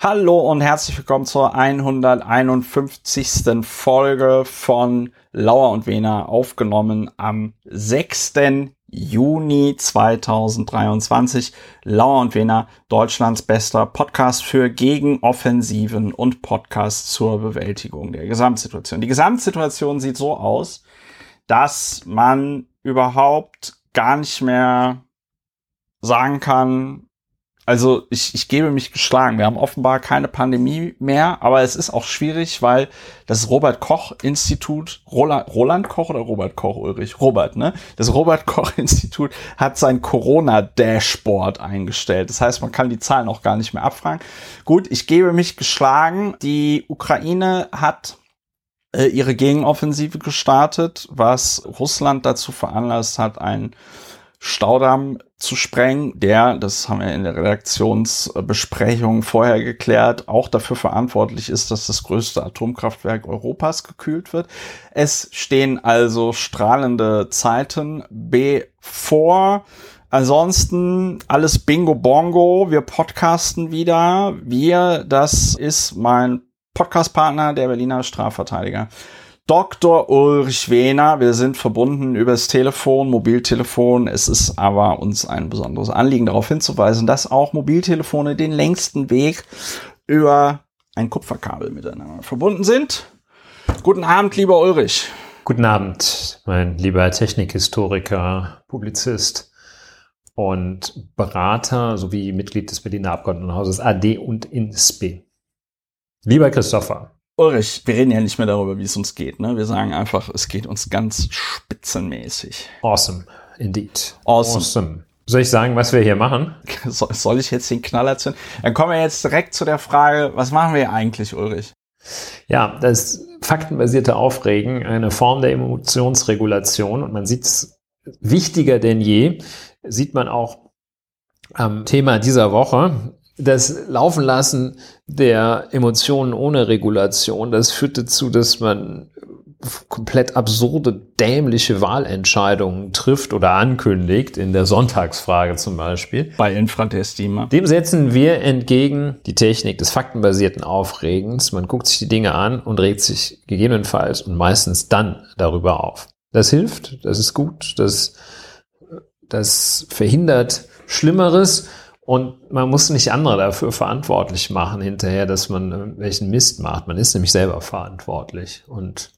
Hallo und herzlich willkommen zur 151. Folge von Lauer und Wena, aufgenommen am 6. Juni 2023. Lauer und Wena, Deutschlands bester Podcast für Gegenoffensiven und Podcast zur Bewältigung der Gesamtsituation. Die Gesamtsituation sieht so aus, dass man überhaupt gar nicht mehr sagen kann, also ich, ich gebe mich geschlagen. Wir haben offenbar keine Pandemie mehr, aber es ist auch schwierig, weil das Robert Koch Institut, Roland, Roland Koch oder Robert Koch Ulrich? Robert, ne? Das Robert Koch Institut hat sein Corona Dashboard eingestellt. Das heißt, man kann die Zahlen auch gar nicht mehr abfragen. Gut, ich gebe mich geschlagen. Die Ukraine hat äh, ihre Gegenoffensive gestartet, was Russland dazu veranlasst hat, ein Staudamm zu sprengen, der, das haben wir in der Redaktionsbesprechung vorher geklärt, auch dafür verantwortlich ist, dass das größte Atomkraftwerk Europas gekühlt wird. Es stehen also strahlende Zeiten bevor. Ansonsten alles Bingo Bongo. Wir podcasten wieder. Wir, das ist mein Podcastpartner, der Berliner Strafverteidiger. Dr. Ulrich Wehner. Wir sind verbunden übers Telefon, Mobiltelefon. Es ist aber uns ein besonderes Anliegen, darauf hinzuweisen, dass auch Mobiltelefone den längsten Weg über ein Kupferkabel miteinander verbunden sind. Guten Abend, lieber Ulrich. Guten Abend, mein lieber Technikhistoriker, Publizist und Berater sowie Mitglied des Berliner Abgeordnetenhauses AD und INSPE. Lieber Christopher, Ulrich, wir reden ja nicht mehr darüber, wie es uns geht. Ne? Wir sagen einfach, es geht uns ganz spitzenmäßig. Awesome, indeed. Awesome. awesome. Soll ich sagen, was wir hier machen? Soll ich jetzt den Knaller zünden? Dann kommen wir jetzt direkt zu der Frage, was machen wir eigentlich, Ulrich? Ja, das faktenbasierte Aufregen, eine Form der Emotionsregulation und man sieht es wichtiger denn je, sieht man auch am Thema dieser Woche das Laufen lassen der Emotionen ohne Regulation, das führt dazu, dass man komplett absurde, dämliche Wahlentscheidungen trifft oder ankündigt, in der Sonntagsfrage zum Beispiel. Bei Infrantestima. Dem setzen wir entgegen die Technik des faktenbasierten Aufregens. Man guckt sich die Dinge an und regt sich gegebenenfalls und meistens dann darüber auf. Das hilft, das ist gut, das, das verhindert Schlimmeres und man muss nicht andere dafür verantwortlich machen hinterher, dass man welchen Mist macht. Man ist nämlich selber verantwortlich. Und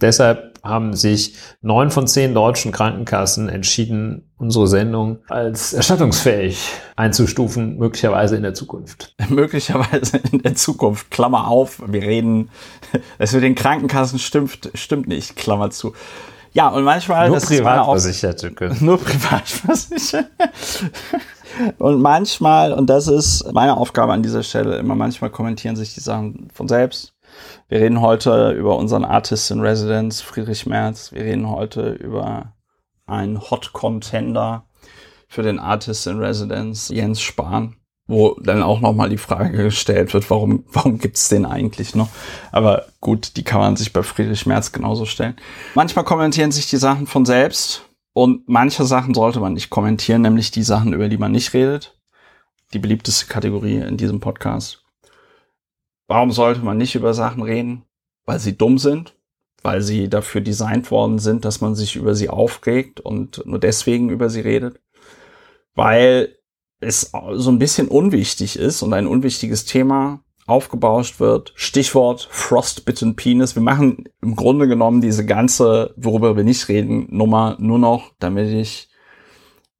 deshalb haben sich neun von zehn deutschen Krankenkassen entschieden, unsere Sendung als erstattungsfähig einzustufen, möglicherweise in der Zukunft. Möglicherweise in der Zukunft. Klammer auf. Wir reden, es mit den Krankenkassen stimmt, stimmt nicht. Klammer zu. Ja, und manchmal. Nur Privatversicherte können. Nur Privatversicherte. Und manchmal, und das ist meine Aufgabe an dieser Stelle, immer manchmal kommentieren sich die Sachen von selbst. Wir reden heute über unseren Artist in Residence, Friedrich Merz. Wir reden heute über einen Hot Contender für den Artist in Residence, Jens Spahn, wo dann auch nochmal die Frage gestellt wird, warum, warum gibt's den eigentlich noch? Aber gut, die kann man sich bei Friedrich Merz genauso stellen. Manchmal kommentieren sich die Sachen von selbst. Und manche Sachen sollte man nicht kommentieren, nämlich die Sachen, über die man nicht redet. Die beliebteste Kategorie in diesem Podcast. Warum sollte man nicht über Sachen reden? Weil sie dumm sind, weil sie dafür designt worden sind, dass man sich über sie aufregt und nur deswegen über sie redet. Weil es so ein bisschen unwichtig ist und ein unwichtiges Thema aufgebauscht wird. Stichwort Frostbitten Penis. Wir machen im Grunde genommen diese ganze, worüber wir nicht reden, Nummer nur noch, damit ich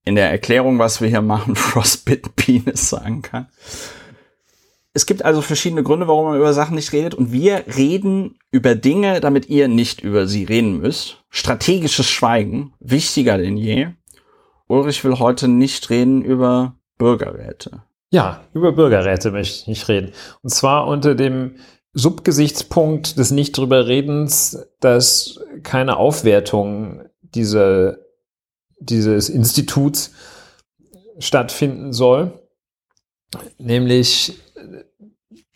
in der Erklärung, was wir hier machen, Frostbitten Penis sagen kann. Es gibt also verschiedene Gründe, warum man über Sachen nicht redet und wir reden über Dinge, damit ihr nicht über sie reden müsst. Strategisches Schweigen, wichtiger denn je. Ulrich will heute nicht reden über Bürgerräte. Ja, über Bürgerräte möchte ich reden. Und zwar unter dem Subgesichtspunkt des nicht drüber Redens, dass keine Aufwertung dieser, dieses Instituts stattfinden soll. Nämlich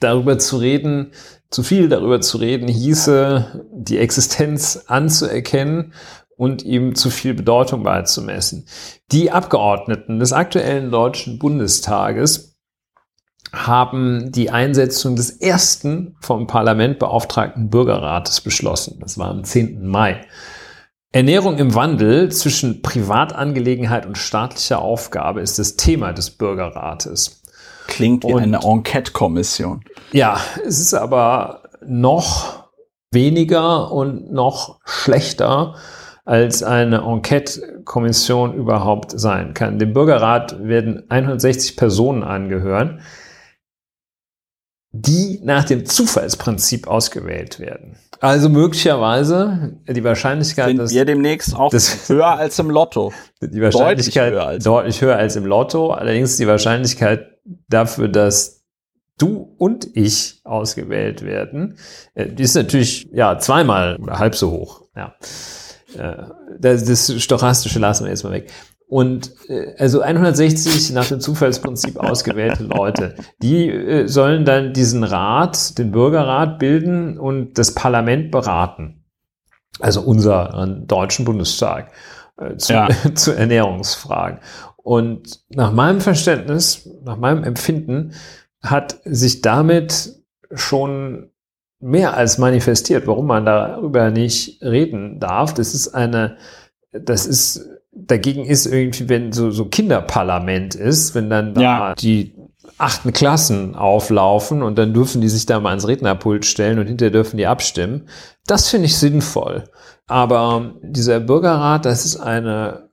darüber zu reden, zu viel darüber zu reden, hieße die Existenz anzuerkennen und ihm zu viel Bedeutung beizumessen. Die Abgeordneten des aktuellen Deutschen Bundestages haben die Einsetzung des ersten vom Parlament beauftragten Bürgerrates beschlossen. Das war am 10. Mai. Ernährung im Wandel zwischen Privatangelegenheit und staatlicher Aufgabe ist das Thema des Bürgerrates. Klingt wie und, eine Enquete-Kommission. Ja, es ist aber noch weniger und noch schlechter, als eine Enquete-Kommission überhaupt sein kann. Dem Bürgerrat werden 160 Personen angehören, die nach dem Zufallsprinzip ausgewählt werden. Also möglicherweise die Wahrscheinlichkeit, Sind dass wir demnächst auch das, höher als im Lotto. Die Wahrscheinlichkeit deutlich höher, als, deutlich höher als im Lotto. Allerdings die Wahrscheinlichkeit dafür, dass du und ich ausgewählt werden, äh, die ist natürlich ja zweimal oder halb so hoch. Ja, das, das stochastische lassen wir jetzt mal weg. Und äh, also 160 nach dem Zufallsprinzip ausgewählte Leute, die äh, sollen dann diesen Rat, den Bürgerrat bilden und das Parlament beraten. Also unseren deutschen Bundestag äh, zu, ja. zu Ernährungsfragen. Und nach meinem Verständnis, nach meinem Empfinden, hat sich damit schon mehr als manifestiert, warum man darüber nicht reden darf. Das ist eine, das ist dagegen ist irgendwie, wenn so, so Kinderparlament ist, wenn dann da ja. die achten Klassen auflaufen und dann dürfen die sich da mal ans Rednerpult stellen und hinterher dürfen die abstimmen. Das finde ich sinnvoll. Aber dieser Bürgerrat, das ist eine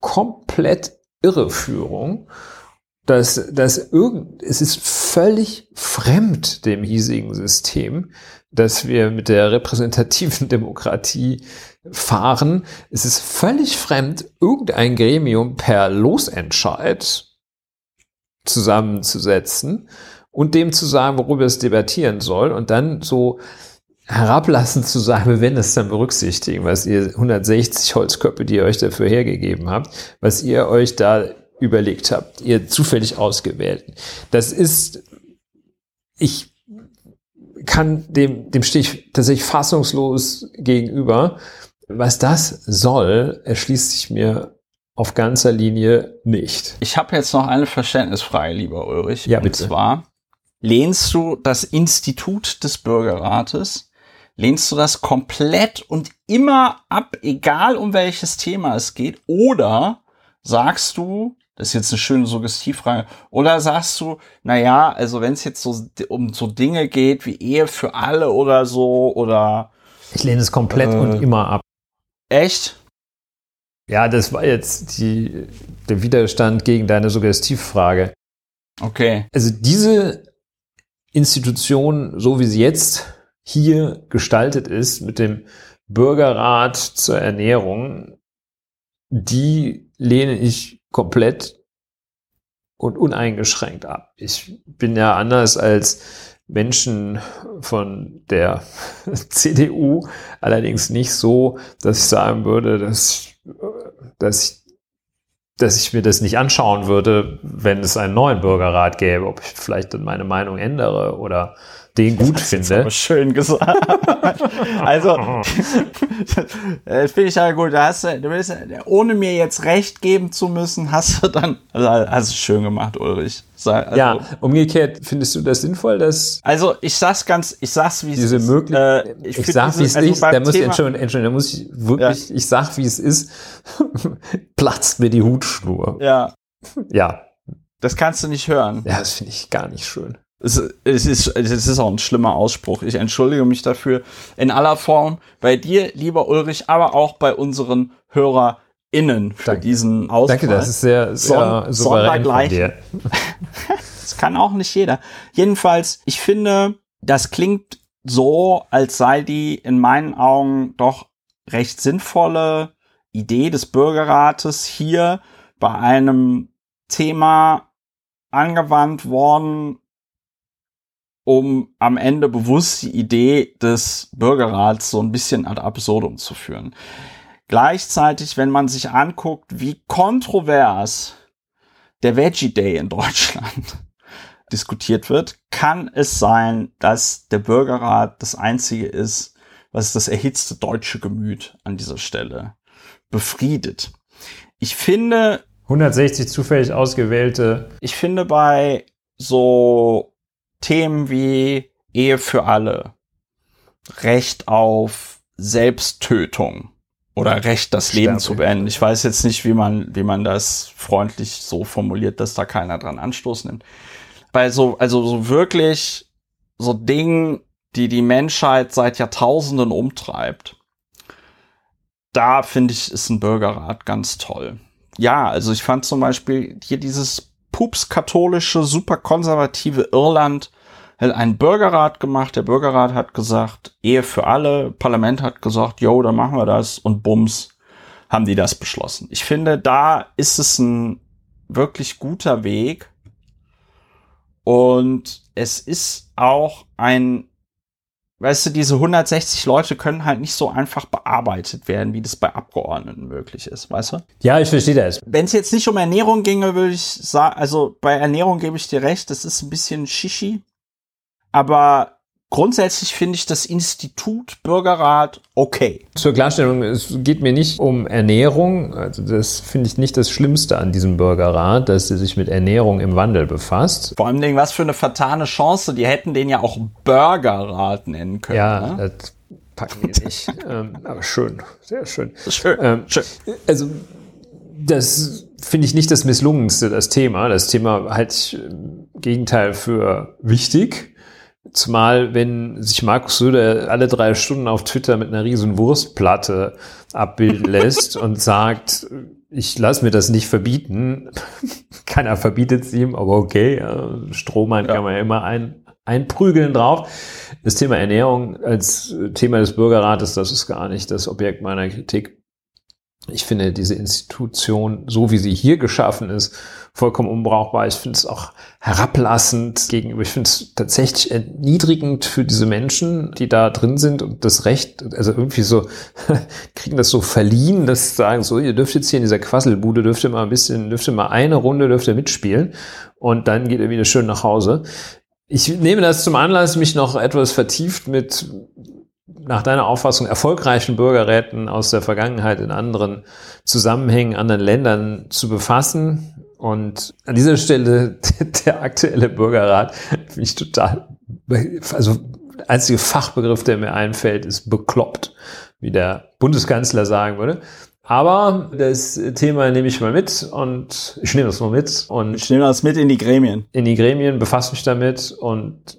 komplett Irreführung. Das, das irgend, es ist völlig fremd dem hiesigen System, dass wir mit der repräsentativen Demokratie fahren. Es ist völlig fremd, irgendein Gremium per Losentscheid zusammenzusetzen und dem zu sagen, worüber es debattieren soll und dann so herablassend zu sagen, wir werden das dann berücksichtigen, was ihr 160 Holzköpfe, die ihr euch dafür hergegeben habt, was ihr euch da überlegt habt, ihr zufällig ausgewählten. Das ist, ich kann dem, dem stehe ich tatsächlich fassungslos gegenüber. Was das soll, erschließt sich mir auf ganzer Linie nicht. Ich habe jetzt noch eine Verständnisfrage, lieber Ulrich. Ja, bitte. Und zwar, lehnst du das Institut des Bürgerrates, lehnst du das komplett und immer ab, egal um welches Thema es geht, oder sagst du, ist jetzt eine schöne Suggestivfrage. Oder sagst du, na ja, also wenn es jetzt so um so Dinge geht wie Ehe für alle oder so oder ich lehne es komplett äh, und immer ab. Echt? Ja, das war jetzt die, der Widerstand gegen deine Suggestivfrage. Okay. Also diese Institution, so wie sie jetzt hier gestaltet ist, mit dem Bürgerrat zur Ernährung, die lehne ich komplett und uneingeschränkt ab. Ich bin ja anders als Menschen von der CDU allerdings nicht so, dass ich sagen würde, dass, dass, ich, dass ich mir das nicht anschauen würde, wenn es einen neuen Bürgerrat gäbe, ob ich vielleicht dann meine Meinung ändere oder den gut das finde. Aber schön gesagt. also, das finde ich ja gut. Da hast du, du willst, ohne mir jetzt recht geben zu müssen, hast du dann, also hast du schön gemacht, Ulrich. Also, ja, umgekehrt, findest du das sinnvoll, dass. Also, ich sag's ganz, ich sag's, wie es ist. Diese Möglichkeit, äh, ich, ich sag, wie es also ist, da muss ich, Entschuldigung, Entschuldigung, da muss ich wirklich, ja. ich sag, wie es ist, platzt mir die Hutschnur. Ja. Ja. Das kannst du nicht hören. Ja, das finde ich gar nicht schön. Es, es, ist, es ist auch ein schlimmer Ausspruch. Ich entschuldige mich dafür in aller Form bei dir, lieber Ulrich, aber auch bei unseren HörerInnen für Danke. diesen Ausfall. Danke, das ist sehr, sehr Son dir. das kann auch nicht jeder. Jedenfalls, ich finde, das klingt so, als sei die in meinen Augen doch recht sinnvolle Idee des Bürgerrates hier bei einem Thema angewandt worden, um am Ende bewusst die Idee des Bürgerrats so ein bisschen ad absurdum zu führen. Gleichzeitig, wenn man sich anguckt, wie kontrovers der Veggie Day in Deutschland diskutiert wird, kann es sein, dass der Bürgerrat das einzige ist, was das erhitzte deutsche Gemüt an dieser Stelle befriedet. Ich finde 160 zufällig ausgewählte. Ich finde bei so Themen wie Ehe für alle, Recht auf Selbsttötung oder Recht, das Leben zu beenden. Ich weiß jetzt nicht, wie man, wie man das freundlich so formuliert, dass da keiner dran Anstoß nimmt. Bei so, also so wirklich so Dingen, die die Menschheit seit Jahrtausenden umtreibt. Da finde ich, ist ein Bürgerrat ganz toll. Ja, also ich fand zum Beispiel hier dieses pups-katholische, super konservative Irland hat einen Bürgerrat gemacht. Der Bürgerrat hat gesagt, Ehe für alle. Parlament hat gesagt, yo, dann machen wir das. Und bums, haben die das beschlossen. Ich finde, da ist es ein wirklich guter Weg. Und es ist auch ein, weißt du, diese 160 Leute können halt nicht so einfach bearbeitet werden, wie das bei Abgeordneten möglich ist, weißt du? Ja, ich verstehe das. Wenn es jetzt nicht um Ernährung ginge, würde ich sagen, also bei Ernährung gebe ich dir recht, das ist ein bisschen Shishi. Aber grundsätzlich finde ich das Institut Bürgerrat okay. Zur Klarstellung, es geht mir nicht um Ernährung. Also das finde ich nicht das Schlimmste an diesem Bürgerrat, dass er sich mit Ernährung im Wandel befasst. Vor allem, was für eine vertane Chance. Die hätten den ja auch Bürgerrat nennen können. Ja, ne? das packen die nicht. ähm, aber schön, sehr schön. Schön, ähm, schön. Also das finde ich nicht das misslungenste, das Thema. Das Thema halte ich im Gegenteil für wichtig. Zumal, wenn sich Markus Söder alle drei Stunden auf Twitter mit einer riesen Wurstplatte abbilden lässt und sagt, ich lasse mir das nicht verbieten. Keiner verbietet es ihm, aber okay, Strohmann ja. kann man ja immer ein, einprügeln drauf. Das Thema Ernährung als Thema des Bürgerrates, das ist gar nicht das Objekt meiner Kritik. Ich finde diese Institution, so wie sie hier geschaffen ist, vollkommen unbrauchbar. Ich finde es auch herablassend gegenüber. Ich finde es tatsächlich erniedrigend für diese Menschen, die da drin sind und das Recht, also irgendwie so, kriegen das so verliehen, dass sie sagen, so, ihr dürft jetzt hier in dieser Quasselbude, dürft ihr mal ein bisschen, dürft ihr mal eine Runde, dürft ihr mitspielen und dann geht ihr wieder schön nach Hause. Ich nehme das zum Anlass, mich noch etwas vertieft mit nach deiner Auffassung erfolgreichen Bürgerräten aus der Vergangenheit in anderen Zusammenhängen, anderen Ländern zu befassen. Und an dieser Stelle der aktuelle Bürgerrat finde ich total, also der einzige Fachbegriff, der mir einfällt, ist bekloppt, wie der Bundeskanzler sagen würde. Aber das Thema nehme ich mal mit und ich nehme das mal mit und ich nehme das mit in die Gremien. In die Gremien, befasse mich damit und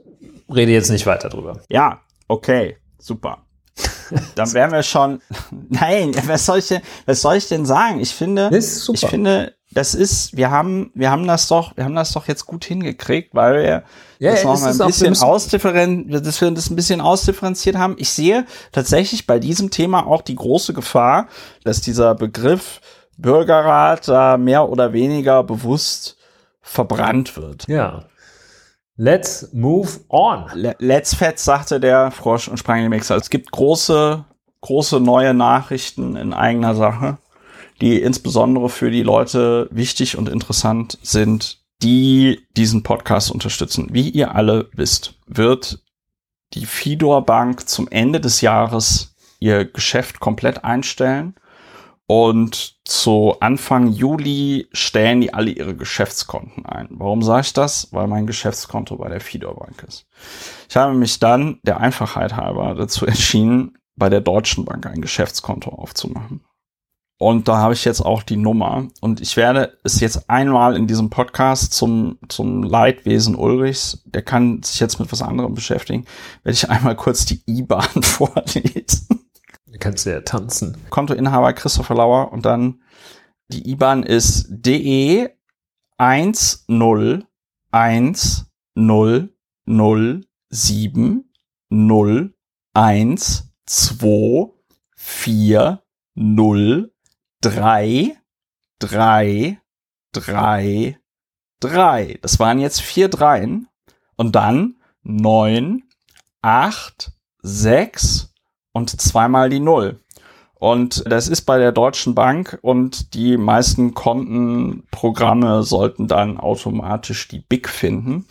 rede jetzt nicht weiter drüber. Ja, okay, super. Dann wären wir schon. Nein, was soll ich denn, was soll ich denn sagen? Ich finde, ich finde, das ist, wir haben, wir haben das doch, wir haben das doch jetzt gut hingekriegt, weil wir ja, das noch mal ein bisschen ausdifferenziert, dass wir das ein bisschen ausdifferenziert haben. Ich sehe tatsächlich bei diesem Thema auch die große Gefahr, dass dieser Begriff Bürgerrat da mehr oder weniger bewusst verbrannt wird. Ja. Let's move on. Let's Fett, sagte der Frosch und sprang in den Mixer. Es gibt große, große neue Nachrichten in eigener Sache, die insbesondere für die Leute wichtig und interessant sind, die diesen Podcast unterstützen. Wie ihr alle wisst, wird die Fidor Bank zum Ende des Jahres ihr Geschäft komplett einstellen und zu Anfang Juli stellen die alle ihre Geschäftskonten ein. Warum sage ich das? Weil mein Geschäftskonto bei der Fidor Bank ist. Ich habe mich dann der Einfachheit halber dazu entschieden, bei der Deutschen Bank ein Geschäftskonto aufzumachen. Und da habe ich jetzt auch die Nummer. Und ich werde es jetzt einmal in diesem Podcast zum, zum Leidwesen Ulrichs, der kann sich jetzt mit was anderem beschäftigen, werde ich einmal kurz die IBAN vorlesen kannst du ja tanzen. Kontoinhaber Christopher Lauer und dann die IBAN ist DE 101007 01 2 4 0 3 3 3 3. Das waren jetzt vier Dreien. Und dann 9, 8, 6, und zweimal die Null. Und das ist bei der Deutschen Bank und die meisten Kontenprogramme sollten dann automatisch die BIC finden.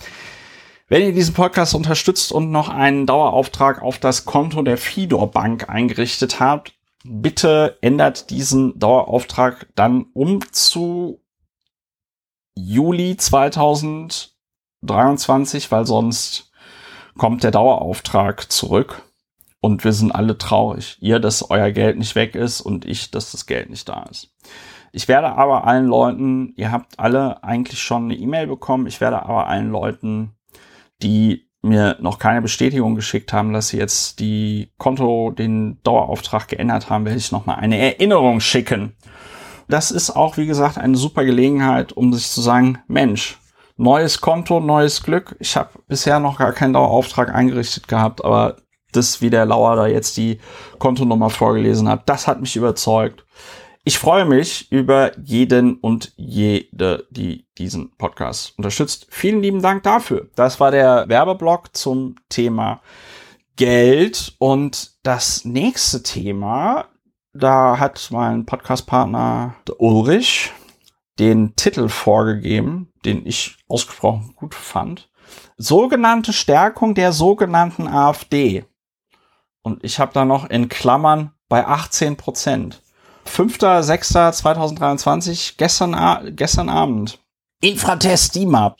Wenn ihr diesen Podcast unterstützt und noch einen Dauerauftrag auf das Konto der Fidor Bank eingerichtet habt, bitte ändert diesen Dauerauftrag dann um zu Juli 2000 2023, weil sonst kommt der Dauerauftrag zurück und wir sind alle traurig. Ihr, dass euer Geld nicht weg ist und ich, dass das Geld nicht da ist. Ich werde aber allen Leuten, ihr habt alle eigentlich schon eine E-Mail bekommen, ich werde aber allen Leuten, die mir noch keine Bestätigung geschickt haben, dass sie jetzt die Konto, den Dauerauftrag geändert haben, werde ich nochmal eine Erinnerung schicken. Das ist auch, wie gesagt, eine super Gelegenheit, um sich zu sagen, Mensch, neues Konto, neues Glück. Ich habe bisher noch gar keinen Dauerauftrag eingerichtet gehabt, aber das, wie der Lauer da jetzt die Kontonummer vorgelesen hat, das hat mich überzeugt. Ich freue mich über jeden und jede, die diesen Podcast unterstützt. Vielen lieben Dank dafür. Das war der Werbeblock zum Thema Geld. Und das nächste Thema, da hat mein Podcastpartner Ulrich den Titel vorgegeben, den ich ausgesprochen gut fand. Sogenannte Stärkung der sogenannten AfD. Und ich habe da noch in Klammern bei 18 Prozent. 5.6.2023, gestern, gestern Abend. Infratest DIMAP,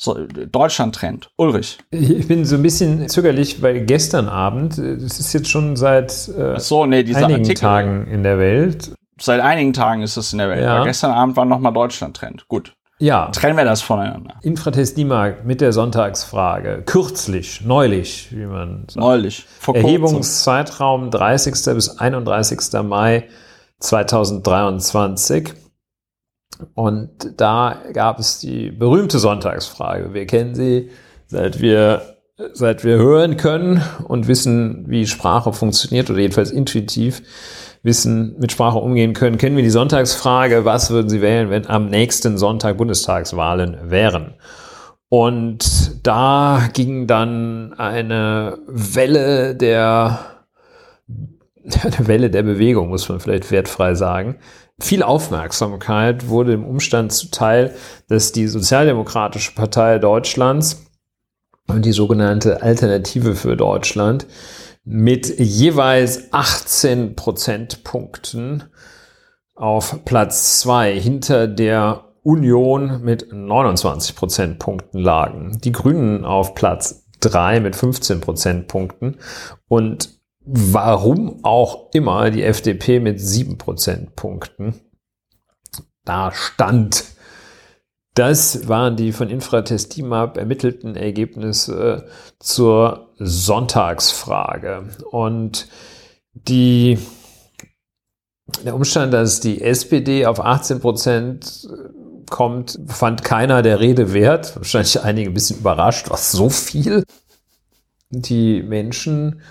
Deutschland-Trend. Ulrich. Ich bin so ein bisschen zögerlich, weil gestern Abend, das ist jetzt schon seit äh, so, nee, einigen Artikel, Tagen in der Welt. Seit einigen Tagen ist es in der Welt. Ja. gestern Abend war nochmal Deutschland-Trend. Gut. Ja. Trennen wir das voneinander. Infratest DIMAG mit der Sonntagsfrage. Kürzlich, neulich, wie man sagt. Neulich. Vor Erhebungszeitraum 30. bis 31. Mai 2023. Und da gab es die berühmte Sonntagsfrage. Wir kennen sie, seit wir, seit wir hören können und wissen, wie Sprache funktioniert oder jedenfalls intuitiv wissen, mit Sprache umgehen können, kennen wir die Sonntagsfrage, was würden Sie wählen, wenn am nächsten Sonntag Bundestagswahlen wären? Und da ging dann eine Welle der eine Welle der Bewegung, muss man vielleicht wertfrei sagen. Viel Aufmerksamkeit wurde im Umstand zuteil, dass die Sozialdemokratische Partei Deutschlands und die sogenannte Alternative für Deutschland mit jeweils 18 Prozentpunkten auf Platz zwei hinter der Union mit 29 Prozentpunkten lagen. Die Grünen auf Platz drei mit 15 Prozentpunkten und warum auch immer die FDP mit sieben Prozentpunkten da stand. Das waren die von Infratestimab ermittelten Ergebnisse zur Sonntagsfrage. Und die, der Umstand, dass die SPD auf 18 Prozent kommt, fand keiner der Rede wert. Wahrscheinlich einige ein bisschen überrascht, was so viel. Die Menschen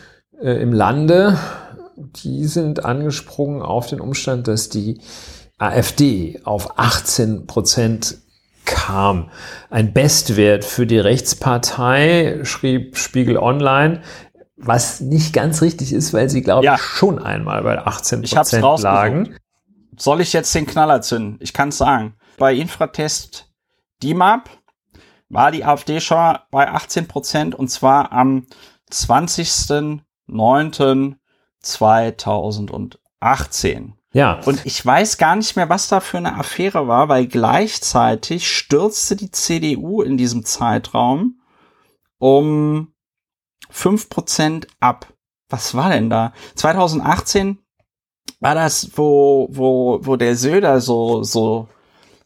äh, im Lande, die sind angesprungen auf den Umstand, dass die AfD auf 18 Prozent kam. Ein Bestwert für die Rechtspartei, schrieb Spiegel Online, was nicht ganz richtig ist, weil sie, glaube ich, ja. schon einmal bei 18 Prozent lagen. Soll ich jetzt den Knaller zünden? Ich kann es sagen. Bei Infratest DIMAP war die AfD schon bei 18 Prozent und zwar am 20. 9.2018. Ja. Und ich weiß gar nicht mehr, was da für eine Affäre war, weil gleichzeitig stürzte die CDU in diesem Zeitraum um fünf Prozent ab. Was war denn da? 2018 war das, wo, wo, wo der Söder so, so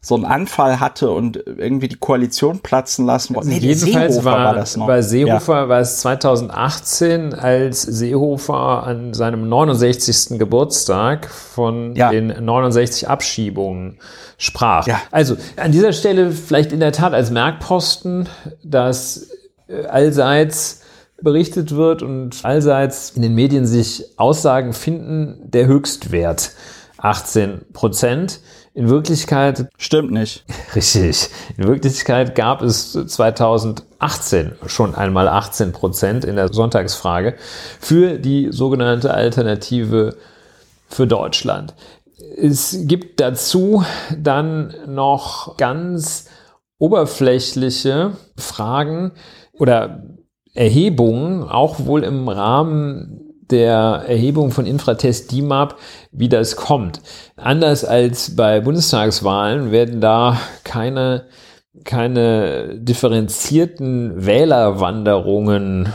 so einen Anfall hatte und irgendwie die Koalition platzen lassen wollte. Nee, Jedenfalls Seehofer war, war, das noch. Bei Seehofer ja. war es 2018, als Seehofer an seinem 69. Geburtstag von ja. den 69 Abschiebungen sprach. Ja. Also an dieser Stelle vielleicht in der Tat als Merkposten, dass äh, allseits berichtet wird und allseits in den Medien sich Aussagen finden, der Höchstwert 18 Prozent. In Wirklichkeit. Stimmt nicht. Richtig. In Wirklichkeit gab es 2018 schon einmal 18 Prozent in der Sonntagsfrage für die sogenannte Alternative für Deutschland. Es gibt dazu dann noch ganz oberflächliche Fragen oder Erhebungen, auch wohl im Rahmen der Erhebung von Infratest DIMAP, wie das kommt. Anders als bei Bundestagswahlen werden da keine keine differenzierten Wählerwanderungen äh,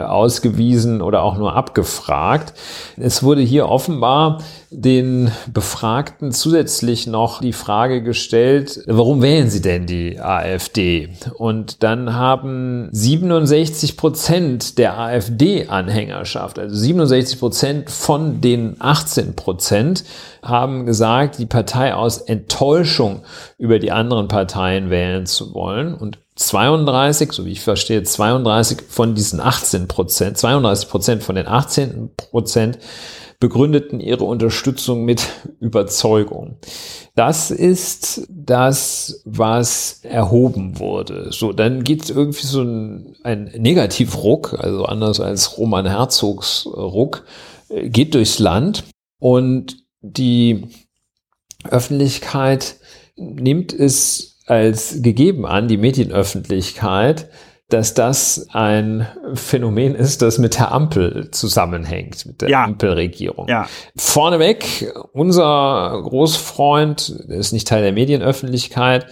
ausgewiesen oder auch nur abgefragt. Es wurde hier offenbar den Befragten zusätzlich noch die Frage gestellt, warum wählen Sie denn die AfD? Und dann haben 67 Prozent der AfD-Anhängerschaft, also 67 Prozent von den 18 Prozent, haben gesagt, die Partei aus Enttäuschung über die anderen Parteien wählen zu wollen. Und 32, so wie ich verstehe, 32 von diesen 18 Prozent, 32 Prozent von den 18 Prozent begründeten ihre Unterstützung mit Überzeugung. Das ist das, was erhoben wurde. So, dann gibt es irgendwie so ein, ein Negativruck, also anders als Roman Herzogs Ruck, äh, geht durchs Land und die Öffentlichkeit nimmt es als gegeben an, die Medienöffentlichkeit, dass das ein Phänomen ist, das mit der Ampel zusammenhängt, mit der ja. Ampelregierung. Ja. Vorneweg, unser Großfreund, der ist nicht Teil der Medienöffentlichkeit,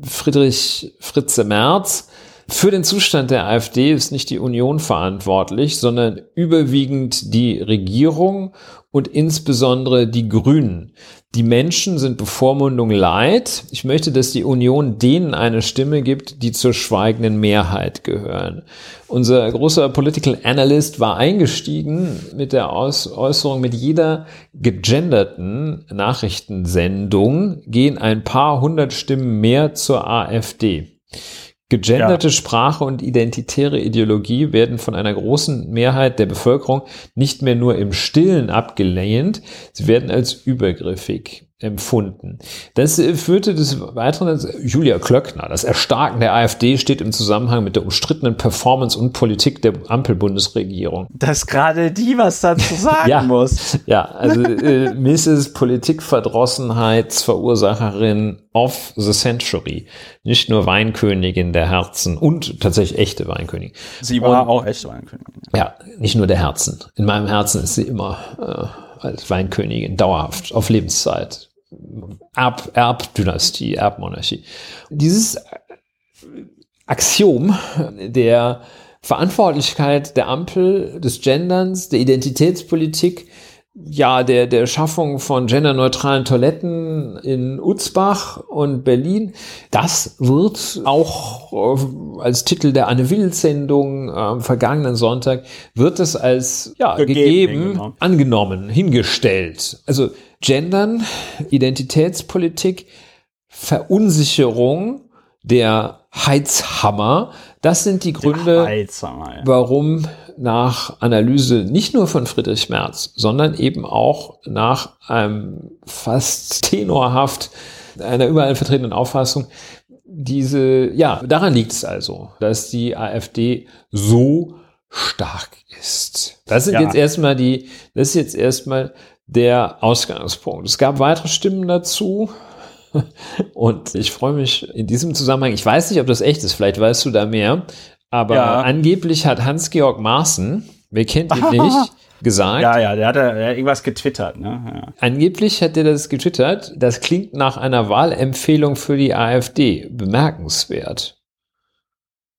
Friedrich Fritze Merz, für den Zustand der AfD ist nicht die Union verantwortlich, sondern überwiegend die Regierung und insbesondere die Grünen. Die Menschen sind Bevormundung leid. Ich möchte, dass die Union denen eine Stimme gibt, die zur schweigenden Mehrheit gehören. Unser großer Political Analyst war eingestiegen mit der Äußerung, mit jeder gegenderten Nachrichtensendung gehen ein paar hundert Stimmen mehr zur AfD. Gegenderte ja. Sprache und identitäre Ideologie werden von einer großen Mehrheit der Bevölkerung nicht mehr nur im Stillen abgelehnt, sie werden als übergriffig empfunden. Das äh, führte des Weiteren, Julia Klöckner, das Erstarken der AfD steht im Zusammenhang mit der umstrittenen Performance und Politik der Ampelbundesregierung. Dass gerade die was dazu sagen ja, muss. Ja, also äh, Mrs. Politikverdrossenheitsverursacherin of the Century. Nicht nur Weinkönigin der Herzen und tatsächlich echte Weinkönigin. Sie war und, auch echte Weinkönigin. Ja, nicht nur der Herzen. In meinem Herzen ist sie immer äh, als Weinkönigin dauerhaft auf Lebenszeit. Erb, Erbdynastie, Erbmonarchie. Dieses Axiom der Verantwortlichkeit der Ampel, des Genderns, der Identitätspolitik, ja, der, der Schaffung von genderneutralen Toiletten in Utzbach und Berlin, das wird auch äh, als Titel der Anne Will-Sendung am vergangenen Sonntag, wird es als ja, gegeben, gegeben genau. angenommen, hingestellt. Also Gendern, Identitätspolitik, Verunsicherung, der Heizhammer, das sind die Gründe, warum nach Analyse nicht nur von Friedrich Merz, sondern eben auch nach einem fast tenorhaft einer überall vertretenen Auffassung, diese, ja, daran liegt es also, dass die AfD so stark ist. Das sind ja. jetzt erstmal die, das ist jetzt erstmal der Ausgangspunkt. Es gab weitere Stimmen dazu. Und ich freue mich in diesem Zusammenhang, ich weiß nicht, ob das echt ist, vielleicht weißt du da mehr, aber ja. angeblich hat Hans-Georg Maaßen, wer kennt ihn nicht, gesagt. Ja, ja, der hat, der hat irgendwas getwittert. Ne? Ja. Angeblich hat er das getwittert. Das klingt nach einer Wahlempfehlung für die AfD. Bemerkenswert.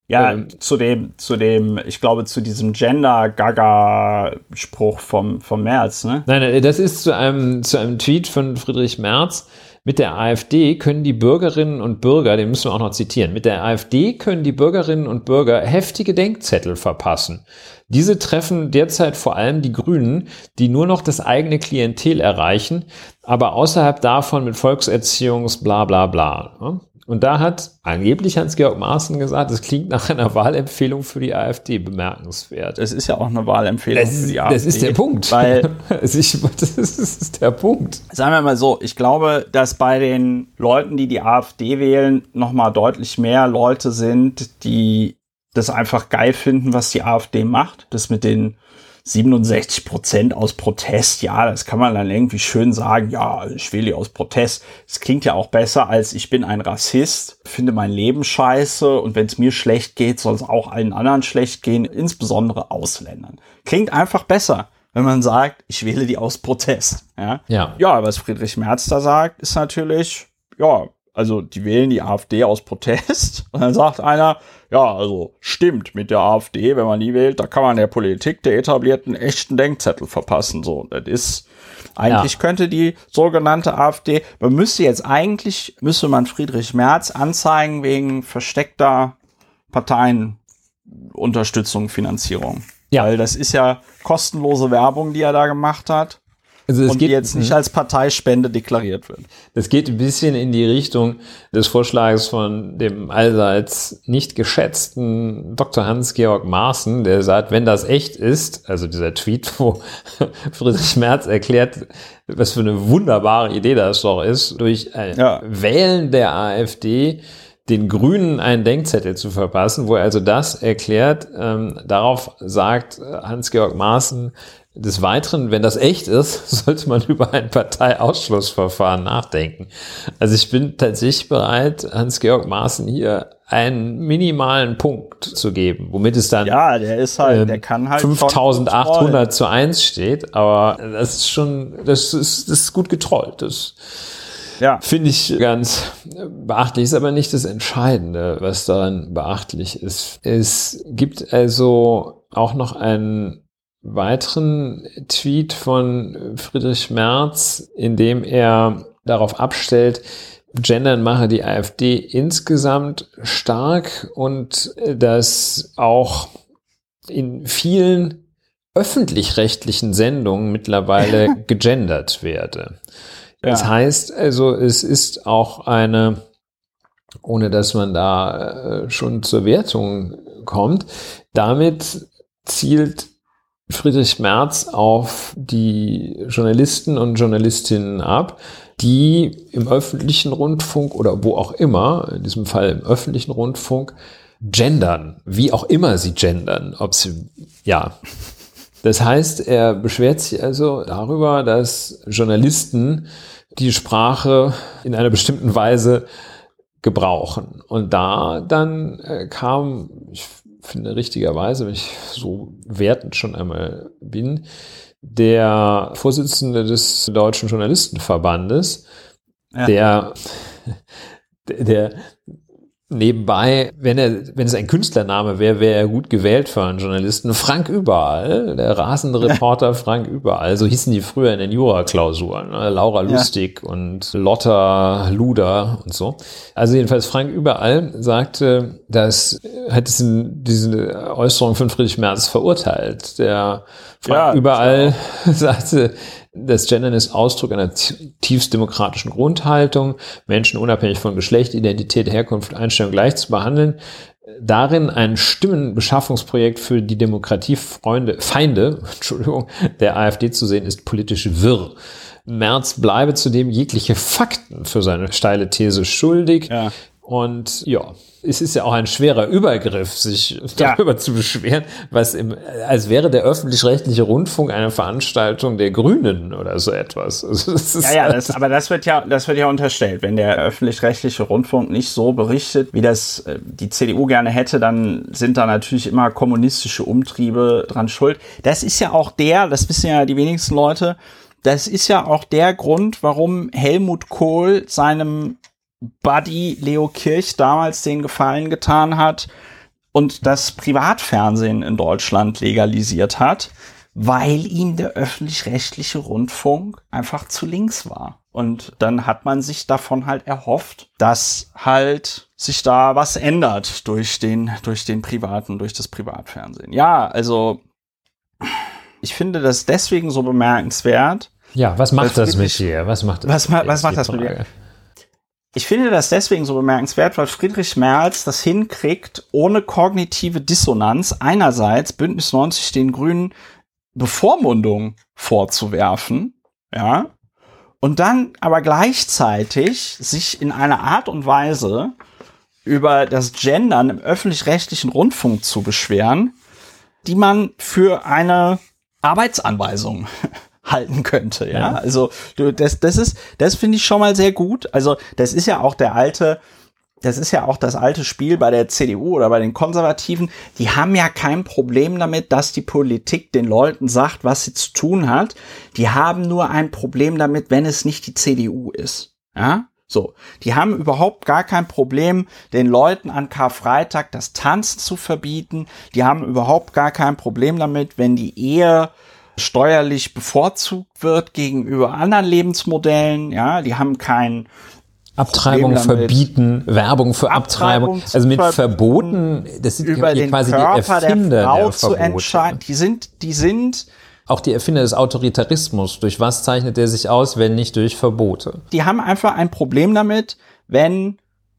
Ja, ähm, zu dem, zu dem, ich glaube, zu diesem Gender-Gaga-Spruch vom, vom März, ne? Nein, das ist zu einem, zu einem Tweet von Friedrich Merz, mit der AfD können die Bürgerinnen und Bürger, den müssen wir auch noch zitieren, mit der AfD können die Bürgerinnen und Bürger heftige Denkzettel verpassen. Diese treffen derzeit vor allem die Grünen, die nur noch das eigene Klientel erreichen, aber außerhalb davon mit Volkserziehungs bla bla bla. Und da hat angeblich Hans-Georg Maaßen gesagt, das klingt nach einer Wahlempfehlung für die AfD bemerkenswert. Es ist ja auch eine Wahlempfehlung das, für die AfD. Das ist der Punkt. Weil, das ist der Punkt. Sagen wir mal so, ich glaube, dass bei den Leuten, die die AfD wählen, nochmal deutlich mehr Leute sind, die das einfach geil finden, was die AfD macht. Das mit den 67 Prozent aus Protest, ja, das kann man dann irgendwie schön sagen, ja, ich wähle aus Protest. Das klingt ja auch besser als ich bin ein Rassist, finde mein Leben scheiße und wenn es mir schlecht geht, soll es auch allen anderen schlecht gehen, insbesondere Ausländern. Klingt einfach besser wenn man sagt, ich wähle die aus Protest. Ja, ja. ja was Friedrich Merz da sagt, ist natürlich, ja, also die wählen die AfD aus Protest. Und dann sagt einer, ja, also stimmt mit der AfD, wenn man die wählt, da kann man der Politik der etablierten echten Denkzettel verpassen. So, das ist eigentlich ja. könnte die sogenannte AfD, man müsste jetzt eigentlich, müsste man Friedrich Merz anzeigen wegen versteckter Parteienunterstützung, Finanzierung. Ja. Weil das ist ja kostenlose Werbung, die er da gemacht hat. Also es und geht, die jetzt nicht als Parteispende deklariert wird. Das geht ein bisschen in die Richtung des Vorschlags von dem allseits nicht geschätzten Dr. Hans-Georg Maaßen, der sagt, wenn das echt ist, also dieser Tweet, wo Friedrich Merz erklärt, was für eine wunderbare Idee das doch ist, durch ein ja. Wählen der AfD den Grünen einen Denkzettel zu verpassen, wo er also das erklärt, ähm, darauf sagt Hans-Georg Maaßen, des Weiteren, wenn das echt ist, sollte man über ein Parteiausschlussverfahren nachdenken. Also ich bin tatsächlich bereit, Hans-Georg Maaßen hier einen minimalen Punkt zu geben, womit es dann ja, der ist halt, ähm, der kann halt 5800 zu 1 steht, aber das ist schon, das ist, das ist gut getrollt. Das ja. finde ich ganz beachtlich, ist aber nicht das Entscheidende, was daran beachtlich ist. Es gibt also auch noch einen weiteren Tweet von Friedrich Merz, in dem er darauf abstellt, Gendern mache die AfD insgesamt stark und dass auch in vielen öffentlich-rechtlichen Sendungen mittlerweile gegendert werde. Ja. Das heißt also, es ist auch eine, ohne dass man da äh, schon zur Wertung kommt, damit zielt Friedrich Merz auf die Journalisten und Journalistinnen ab, die im öffentlichen Rundfunk oder wo auch immer, in diesem Fall im öffentlichen Rundfunk, gendern, wie auch immer sie gendern, ob sie, ja. Das heißt, er beschwert sich also darüber, dass Journalisten die Sprache in einer bestimmten Weise gebrauchen. Und da dann äh, kam, ich finde richtigerweise, wenn ich so wertend schon einmal bin, der Vorsitzende des Deutschen Journalistenverbandes, ja. der, der Nebenbei, wenn er, wenn es ein Künstlername wäre, wäre er gut gewählt für einen Journalisten. Frank Überall, der rasende Reporter Frank Überall, so hießen die früher in den Jura-Klausuren. Ne? Laura Lustig ja. und Lotta Luder und so. Also jedenfalls Frank Überall sagte, dass hat diesen, diese Äußerung von Friedrich Merz verurteilt. Der ja, Überall sagte, das Gendern ist Ausdruck einer tiefst demokratischen Grundhaltung, Menschen unabhängig von Geschlecht, Identität, Herkunft, Einstellung gleich zu behandeln. Darin ein Stimmenbeschaffungsprojekt für die Demokratiefreunde, Feinde, Entschuldigung, der AfD zu sehen, ist politisch wirr. Merz bleibe zudem jegliche Fakten für seine steile These schuldig. Ja. Und ja, es ist ja auch ein schwerer Übergriff, sich darüber ja. zu beschweren, was im, als wäre der öffentlich-rechtliche Rundfunk eine Veranstaltung der Grünen oder so etwas. Also ja, ja, das, aber das wird ja, das wird ja unterstellt. Wenn der öffentlich-rechtliche Rundfunk nicht so berichtet, wie das äh, die CDU gerne hätte, dann sind da natürlich immer kommunistische Umtriebe dran schuld. Das ist ja auch der, das wissen ja die wenigsten Leute, das ist ja auch der Grund, warum Helmut Kohl seinem Buddy Leo Kirch damals den Gefallen getan hat und das Privatfernsehen in Deutschland legalisiert hat, weil ihm der öffentlich-rechtliche Rundfunk einfach zu links war. Und dann hat man sich davon halt erhofft, dass halt sich da was ändert durch den, durch den privaten, durch das Privatfernsehen. Ja, also ich finde das deswegen so bemerkenswert. Ja, was macht das mit dir? Was macht das? Was, was macht das mit dir? Ich finde das deswegen so bemerkenswert, weil Friedrich Merz das hinkriegt, ohne kognitive Dissonanz einerseits Bündnis 90 den Grünen Bevormundung vorzuwerfen, ja, und dann aber gleichzeitig sich in einer Art und Weise über das Gendern im öffentlich-rechtlichen Rundfunk zu beschweren, die man für eine Arbeitsanweisung halten könnte. Ja, ja. also das, das ist, das finde ich schon mal sehr gut. Also das ist ja auch der alte, das ist ja auch das alte Spiel bei der CDU oder bei den Konservativen. Die haben ja kein Problem damit, dass die Politik den Leuten sagt, was sie zu tun hat. Die haben nur ein Problem damit, wenn es nicht die CDU ist. Ja, So, die haben überhaupt gar kein Problem, den Leuten an Karfreitag das Tanzen zu verbieten. Die haben überhaupt gar kein Problem damit, wenn die Ehe steuerlich bevorzugt wird gegenüber anderen Lebensmodellen. Ja, die haben kein Abtreibung verbieten, Werbung für Abtreibung, Abtreibung also mit Verboten, das sind über den quasi Körper die Erfinder der Frau der zu entscheiden. Die sind, die sind auch die Erfinder des Autoritarismus. Durch was zeichnet er sich aus, wenn nicht durch Verbote? Die haben einfach ein Problem damit, wenn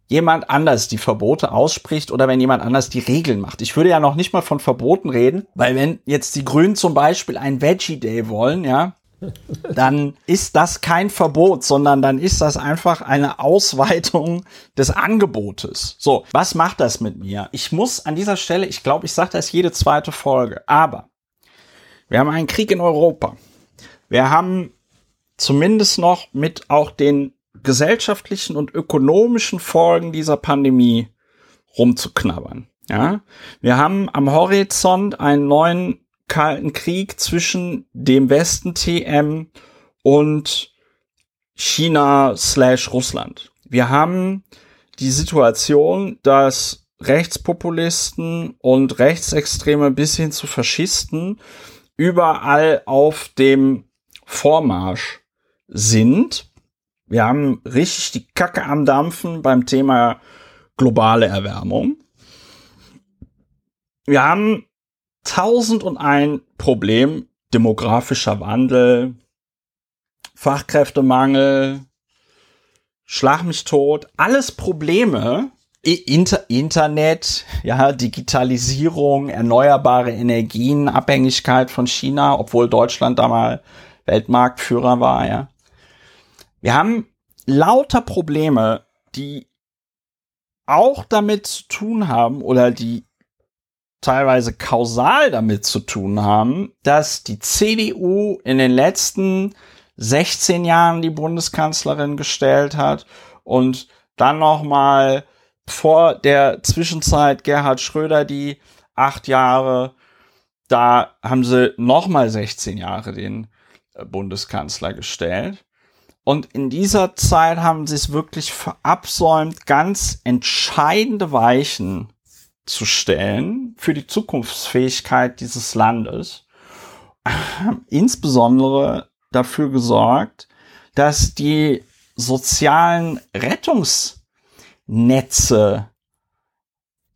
jemand anders die Verbote ausspricht oder wenn jemand anders die Regeln macht. Ich würde ja noch nicht mal von Verboten reden, weil wenn jetzt die Grünen zum Beispiel ein Veggie Day wollen, ja, dann ist das kein Verbot, sondern dann ist das einfach eine Ausweitung des Angebotes. So, was macht das mit mir? Ich muss an dieser Stelle, ich glaube, ich sage das jede zweite Folge, aber wir haben einen Krieg in Europa. Wir haben zumindest noch mit auch den gesellschaftlichen und ökonomischen Folgen dieser Pandemie rumzuknabbern. Ja, wir haben am Horizont einen neuen kalten Krieg zwischen dem Westen TM und China slash Russland. Wir haben die Situation, dass Rechtspopulisten und Rechtsextreme bis hin zu Faschisten überall auf dem Vormarsch sind. Wir haben richtig die Kacke am Dampfen beim Thema globale Erwärmung. Wir haben tausend und ein Problem, demografischer Wandel, Fachkräftemangel, Schlag mich tot, alles Probleme, Inter Internet, ja, Digitalisierung, erneuerbare Energien, Abhängigkeit von China, obwohl Deutschland da mal Weltmarktführer war, ja. Wir haben lauter Probleme, die auch damit zu tun haben oder die teilweise kausal damit zu tun haben, dass die CDU in den letzten 16 Jahren die Bundeskanzlerin gestellt hat und dann noch mal vor der Zwischenzeit Gerhard Schröder die acht Jahre, da haben sie noch mal 16 Jahre den äh, Bundeskanzler gestellt. Und in dieser Zeit haben sie es wirklich verabsäumt, ganz entscheidende Weichen zu stellen für die Zukunftsfähigkeit dieses Landes. Insbesondere dafür gesorgt, dass die sozialen Rettungsnetze,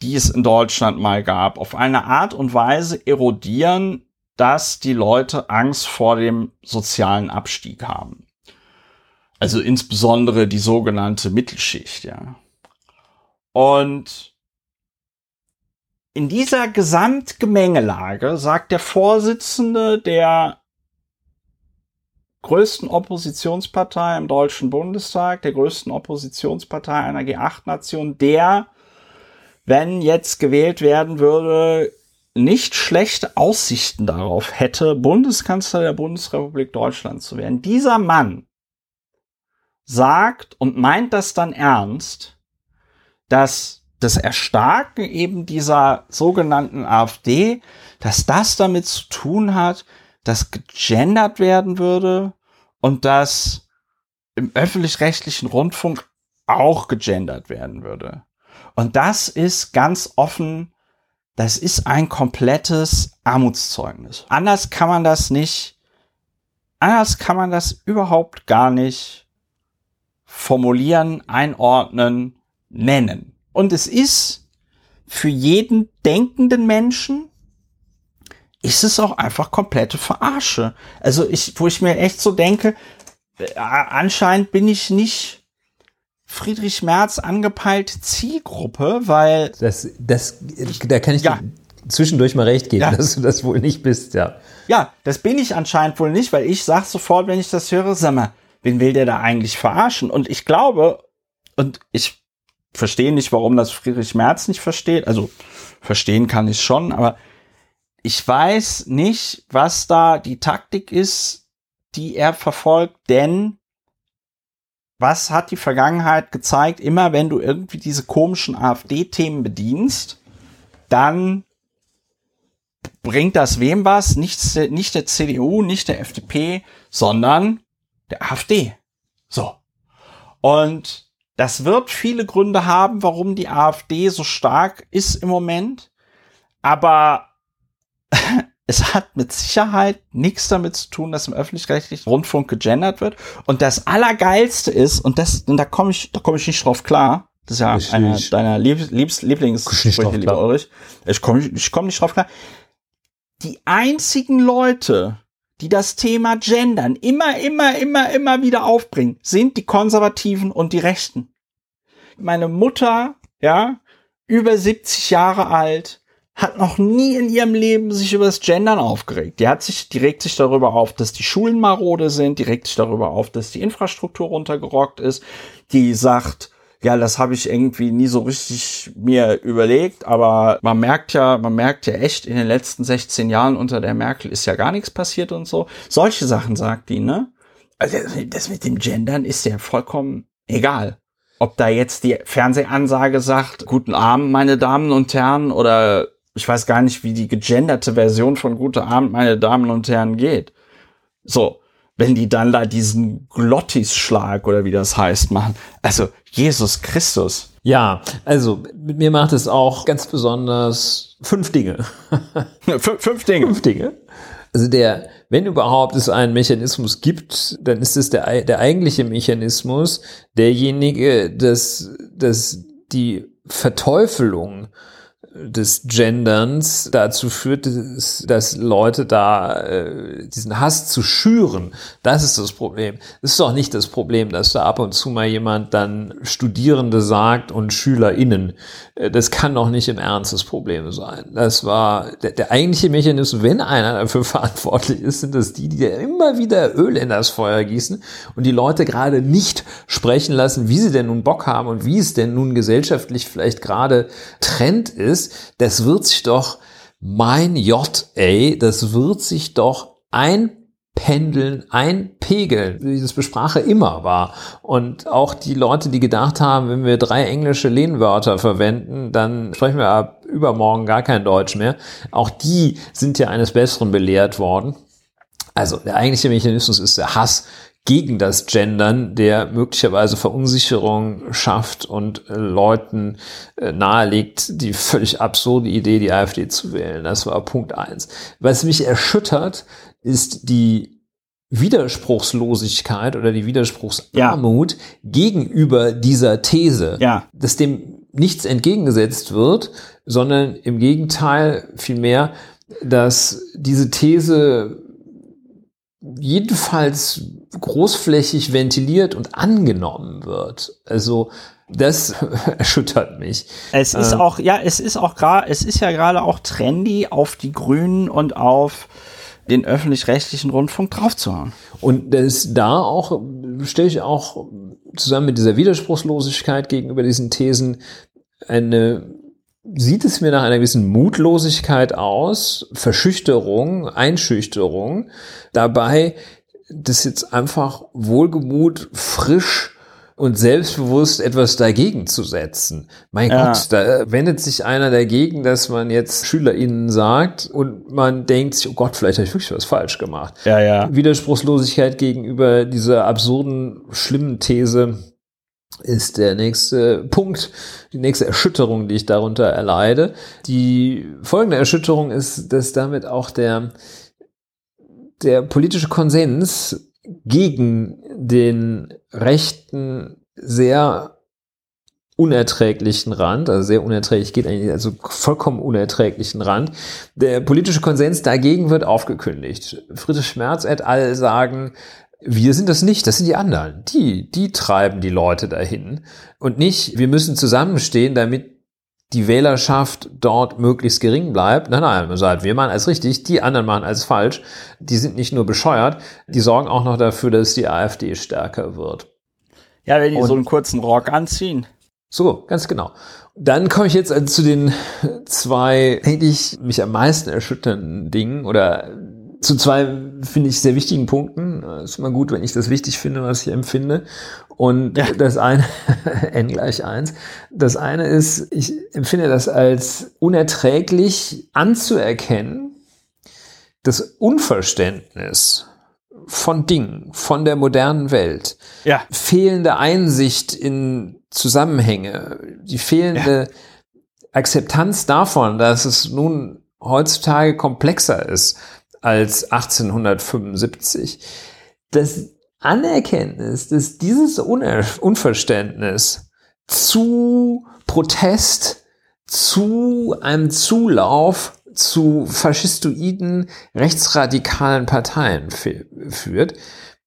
die es in Deutschland mal gab, auf eine Art und Weise erodieren, dass die Leute Angst vor dem sozialen Abstieg haben. Also insbesondere die sogenannte Mittelschicht, ja. Und in dieser Gesamtgemengelage sagt der Vorsitzende der größten Oppositionspartei im Deutschen Bundestag, der größten Oppositionspartei einer G8-Nation, der, wenn jetzt gewählt werden würde, nicht schlechte Aussichten darauf hätte, Bundeskanzler der Bundesrepublik Deutschland zu werden. Dieser Mann sagt und meint das dann ernst, dass das Erstarken eben dieser sogenannten AfD, dass das damit zu tun hat, dass gegendert werden würde und dass im öffentlich-rechtlichen Rundfunk auch gegendert werden würde. Und das ist ganz offen, das ist ein komplettes Armutszeugnis. Anders kann man das nicht, anders kann man das überhaupt gar nicht formulieren, einordnen, nennen. Und es ist für jeden denkenden Menschen, ist es auch einfach komplette Verarsche. Also ich, wo ich mir echt so denke, äh, anscheinend bin ich nicht Friedrich Merz angepeilte Zielgruppe, weil das, das, da kann ich ja. zwischendurch mal recht geben, ja. dass du das wohl nicht bist, ja. Ja, das bin ich anscheinend wohl nicht, weil ich sag sofort, wenn ich das höre, sag mal, wen will der da eigentlich verarschen? Und ich glaube, und ich verstehe nicht, warum das Friedrich Merz nicht versteht. Also verstehen kann ich schon, aber ich weiß nicht, was da die Taktik ist, die er verfolgt, denn was hat die Vergangenheit gezeigt? Immer wenn du irgendwie diese komischen AfD-Themen bedienst, dann bringt das wem was? Nicht, nicht der CDU, nicht der FDP, sondern der AfD. So. Und Das wird viele Gründe haben, warum die AfD so stark ist im Moment. Aber es hat mit Sicherheit nichts damit zu tun, dass im öffentlich-rechtlichen Rundfunk gegendert wird. Und das Allergeilste ist, und das, und da komme ich, da komme ich nicht drauf klar. Das ist ja Ich einer nicht. deiner Liebs, Liebs, Lieblingssprüche, lieber. Ulrich. Ich komme ich komm nicht drauf klar. Die einzigen Leute, die das Thema Gendern immer, immer, immer, immer wieder aufbringen, sind die Konservativen und die Rechten. Meine Mutter, ja, über 70 Jahre alt, hat noch nie in ihrem Leben sich über das Gendern aufgeregt. Die hat sich, die regt sich darüber auf, dass die Schulen marode sind, die regt sich darüber auf, dass die Infrastruktur runtergerockt ist, die sagt, ja, das habe ich irgendwie nie so richtig mir überlegt, aber man merkt ja, man merkt ja echt, in den letzten 16 Jahren unter der Merkel ist ja gar nichts passiert und so. Solche Sachen sagt die, ne? Also das mit dem Gendern ist ja vollkommen egal. Ob da jetzt die Fernsehansage sagt, guten Abend, meine Damen und Herren, oder ich weiß gar nicht, wie die gegenderte Version von Guten Abend, meine Damen und Herren geht. So, wenn die dann da diesen Glottisschlag oder wie das heißt machen. Also, Jesus Christus. Ja, also mit mir macht es auch ganz besonders fünf Dinge. Fünf, Dinge. fünf Dinge. Also der, wenn überhaupt es einen Mechanismus gibt, dann ist es der, der eigentliche Mechanismus derjenige, dass, dass die Verteufelung des Genderns dazu führt, dass, dass Leute da äh, diesen Hass zu schüren. Das ist das Problem. Es ist doch nicht das Problem, dass da ab und zu mal jemand dann Studierende sagt und SchülerInnen. Äh, Das kann doch nicht im Ernst das Problem sein. Das war der, der eigentliche Mechanismus, wenn einer dafür verantwortlich ist, sind das die, die immer wieder Öl in das Feuer gießen und die Leute gerade nicht sprechen lassen, wie sie denn nun Bock haben und wie es denn nun gesellschaftlich vielleicht gerade Trend ist. Das wird sich doch, mein J, ey, das wird sich doch einpendeln, einpegeln, wie das Besprache immer war. Und auch die Leute, die gedacht haben, wenn wir drei englische Lehnwörter verwenden, dann sprechen wir ab übermorgen gar kein Deutsch mehr. Auch die sind ja eines Besseren belehrt worden. Also der eigentliche Mechanismus ist der Hass gegen das Gendern, der möglicherweise Verunsicherung schafft und äh, Leuten äh, nahelegt, die völlig absurde Idee, die AfD zu wählen. Das war Punkt eins. Was mich erschüttert, ist die Widerspruchslosigkeit oder die Widerspruchsarmut gegenüber dieser These Ja. dass dem nichts entgegengesetzt wird, sondern im Gegenteil vielmehr, dass diese These jedenfalls großflächig ventiliert und angenommen wird. Also das erschüttert mich. Es ist Ähm. auch, ja, es ist auch gerade, es ist ja gerade auch trendy, auf die Grünen und auf den öffentlich-rechtlichen Rundfunk draufzuhauen. Und das da auch, stelle ich auch zusammen mit dieser Widerspruchslosigkeit gegenüber diesen Thesen eine, sieht es mir nach einer gewissen Mutlosigkeit aus, Verschüchterung, Einschüchterung, dabei das jetzt einfach wohlgemut, frisch und selbstbewusst etwas dagegen zu setzen. Mein Ja. Gott, da wendet sich einer dagegen, dass man jetzt SchülerInnen sagt und man denkt sich, oh Gott, vielleicht habe ich wirklich was falsch gemacht. Ja, ja. Widerspruchslosigkeit gegenüber dieser absurden, schlimmen These ist der nächste Punkt, die nächste Erschütterung, die ich darunter erleide. Die folgende Erschütterung ist, dass damit auch der, der politische Konsens gegen den rechten, sehr unerträglichen Rand, also sehr unerträglich geht eigentlich, also vollkommen unerträglichen Rand. Der politische Konsens dagegen wird aufgekündigt. Friedrich Merz et al. sagen, wir sind das nicht, das sind die anderen. Die, die treiben die Leute dahin. Und nicht, wir müssen zusammenstehen, damit die Wählerschaft dort möglichst gering bleibt. Nein, nein, man sagt, wir machen alles richtig, die anderen machen alles falsch. Die sind nicht nur bescheuert, die sorgen auch noch dafür, dass die AfD stärker wird. Ja, wenn die Und- so einen kurzen Rock anziehen. So, ganz genau. Dann komme ich jetzt also zu den zwei eigentlich mich am meisten erschütternden Dingen oder zu zwei, finde ich, sehr wichtigen Punkten. Es ist immer gut, wenn ich das wichtig finde, was ich empfinde. Und Ja. das eine, n gleich eins. Das eine ist, ich empfinde das als unerträglich anzuerkennen, das Unverständnis von Dingen, von der modernen Welt, Ja. fehlende Einsicht in Zusammenhänge, die fehlende ja. Akzeptanz davon, dass es nun heutzutage komplexer ist als 1875. Das Anerkenntnis, dass dieses Unverständnis zu Protest, zu einem Zulauf zu faschistoiden, rechtsradikalen Parteien führt,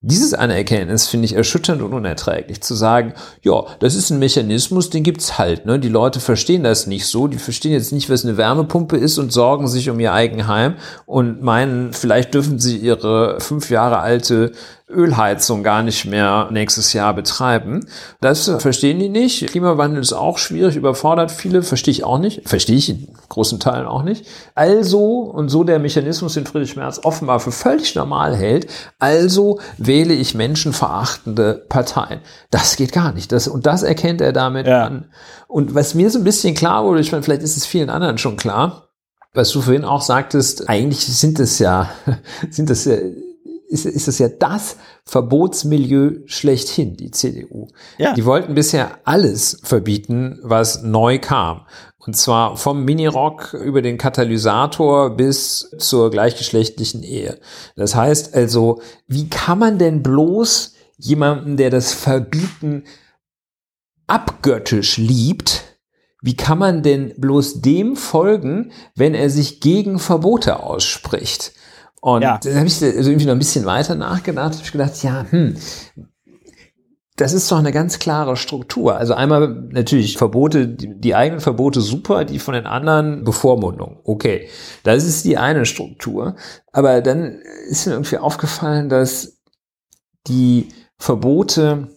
dieses Anerkenntnis finde ich erschütternd und unerträglich. Zu sagen, ja, das ist ein Mechanismus, den gibt's halt. Ne? Die Leute verstehen das nicht so. Die verstehen jetzt nicht, was eine Wärmepumpe ist und sorgen sich um ihr Eigenheim und meinen, vielleicht dürfen sie ihre fünf Jahre alte Ölheizung gar nicht mehr nächstes Jahr betreiben. Das verstehen die nicht. Klimawandel ist auch schwierig, überfordert viele, verstehe ich auch nicht. Verstehe ich in großen Teilen auch nicht. Also, und so der Mechanismus, den Friedrich Merz offenbar für völlig normal hält, also wähle ich menschenverachtende Parteien. Das geht gar nicht. Das, und das erkennt er damit ja. an. Und was mir so ein bisschen klar wurde, ich meine, vielleicht ist es vielen anderen schon klar, was du vorhin auch sagtest, eigentlich sind es ja, sind es ja ist, ist es ja das Verbotsmilieu schlechthin, die CDU. Ja. Die wollten bisher alles verbieten, was neu kam. Und zwar vom Minirock über den Katalysator bis zur gleichgeschlechtlichen Ehe. Das heißt also, wie kann man denn bloß jemanden, der das Verbieten abgöttisch liebt, wie kann man denn bloß dem folgen, wenn er sich gegen Verbote ausspricht? Und ja. dann habe ich also irgendwie noch ein bisschen weiter nachgedacht. Hab ich gedacht, ja, hm, das ist doch eine ganz klare Struktur. Also einmal natürlich Verbote, die, die, eigenen Verbote super, die von den anderen Bevormundung. Okay, das ist die eine Struktur. Aber dann ist mir irgendwie aufgefallen, dass die Verbote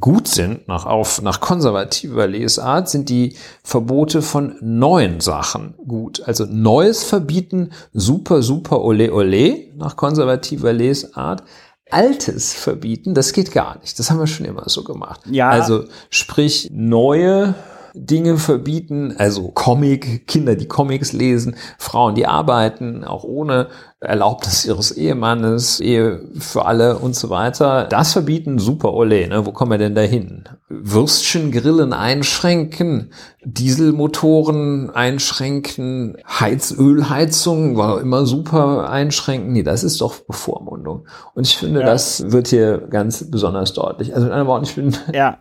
gut sind, nach, auf, nach konservativer Lesart, sind die Verbote von neuen Sachen gut. Also Neues verbieten, super, super, ole, ole, nach konservativer Lesart. Altes verbieten, das geht gar nicht. Das haben wir schon immer so gemacht. Ja. Also sprich neue Dinge verbieten, also Comic, Kinder, die Comics lesen, Frauen, die arbeiten, auch ohne Erlaubnis ihres Ehemannes, Ehe für alle und so weiter. Das verbieten, super ole, ne? Wo kommen wir denn dahin? Würstchen, Grillen einschränken, Dieselmotoren einschränken, Heizölheizung war immer super einschränken. Nee, das ist doch Bevormundung. Und ich finde, ja. das wird hier ganz besonders deutlich. Also in einem Wort, ich bin ja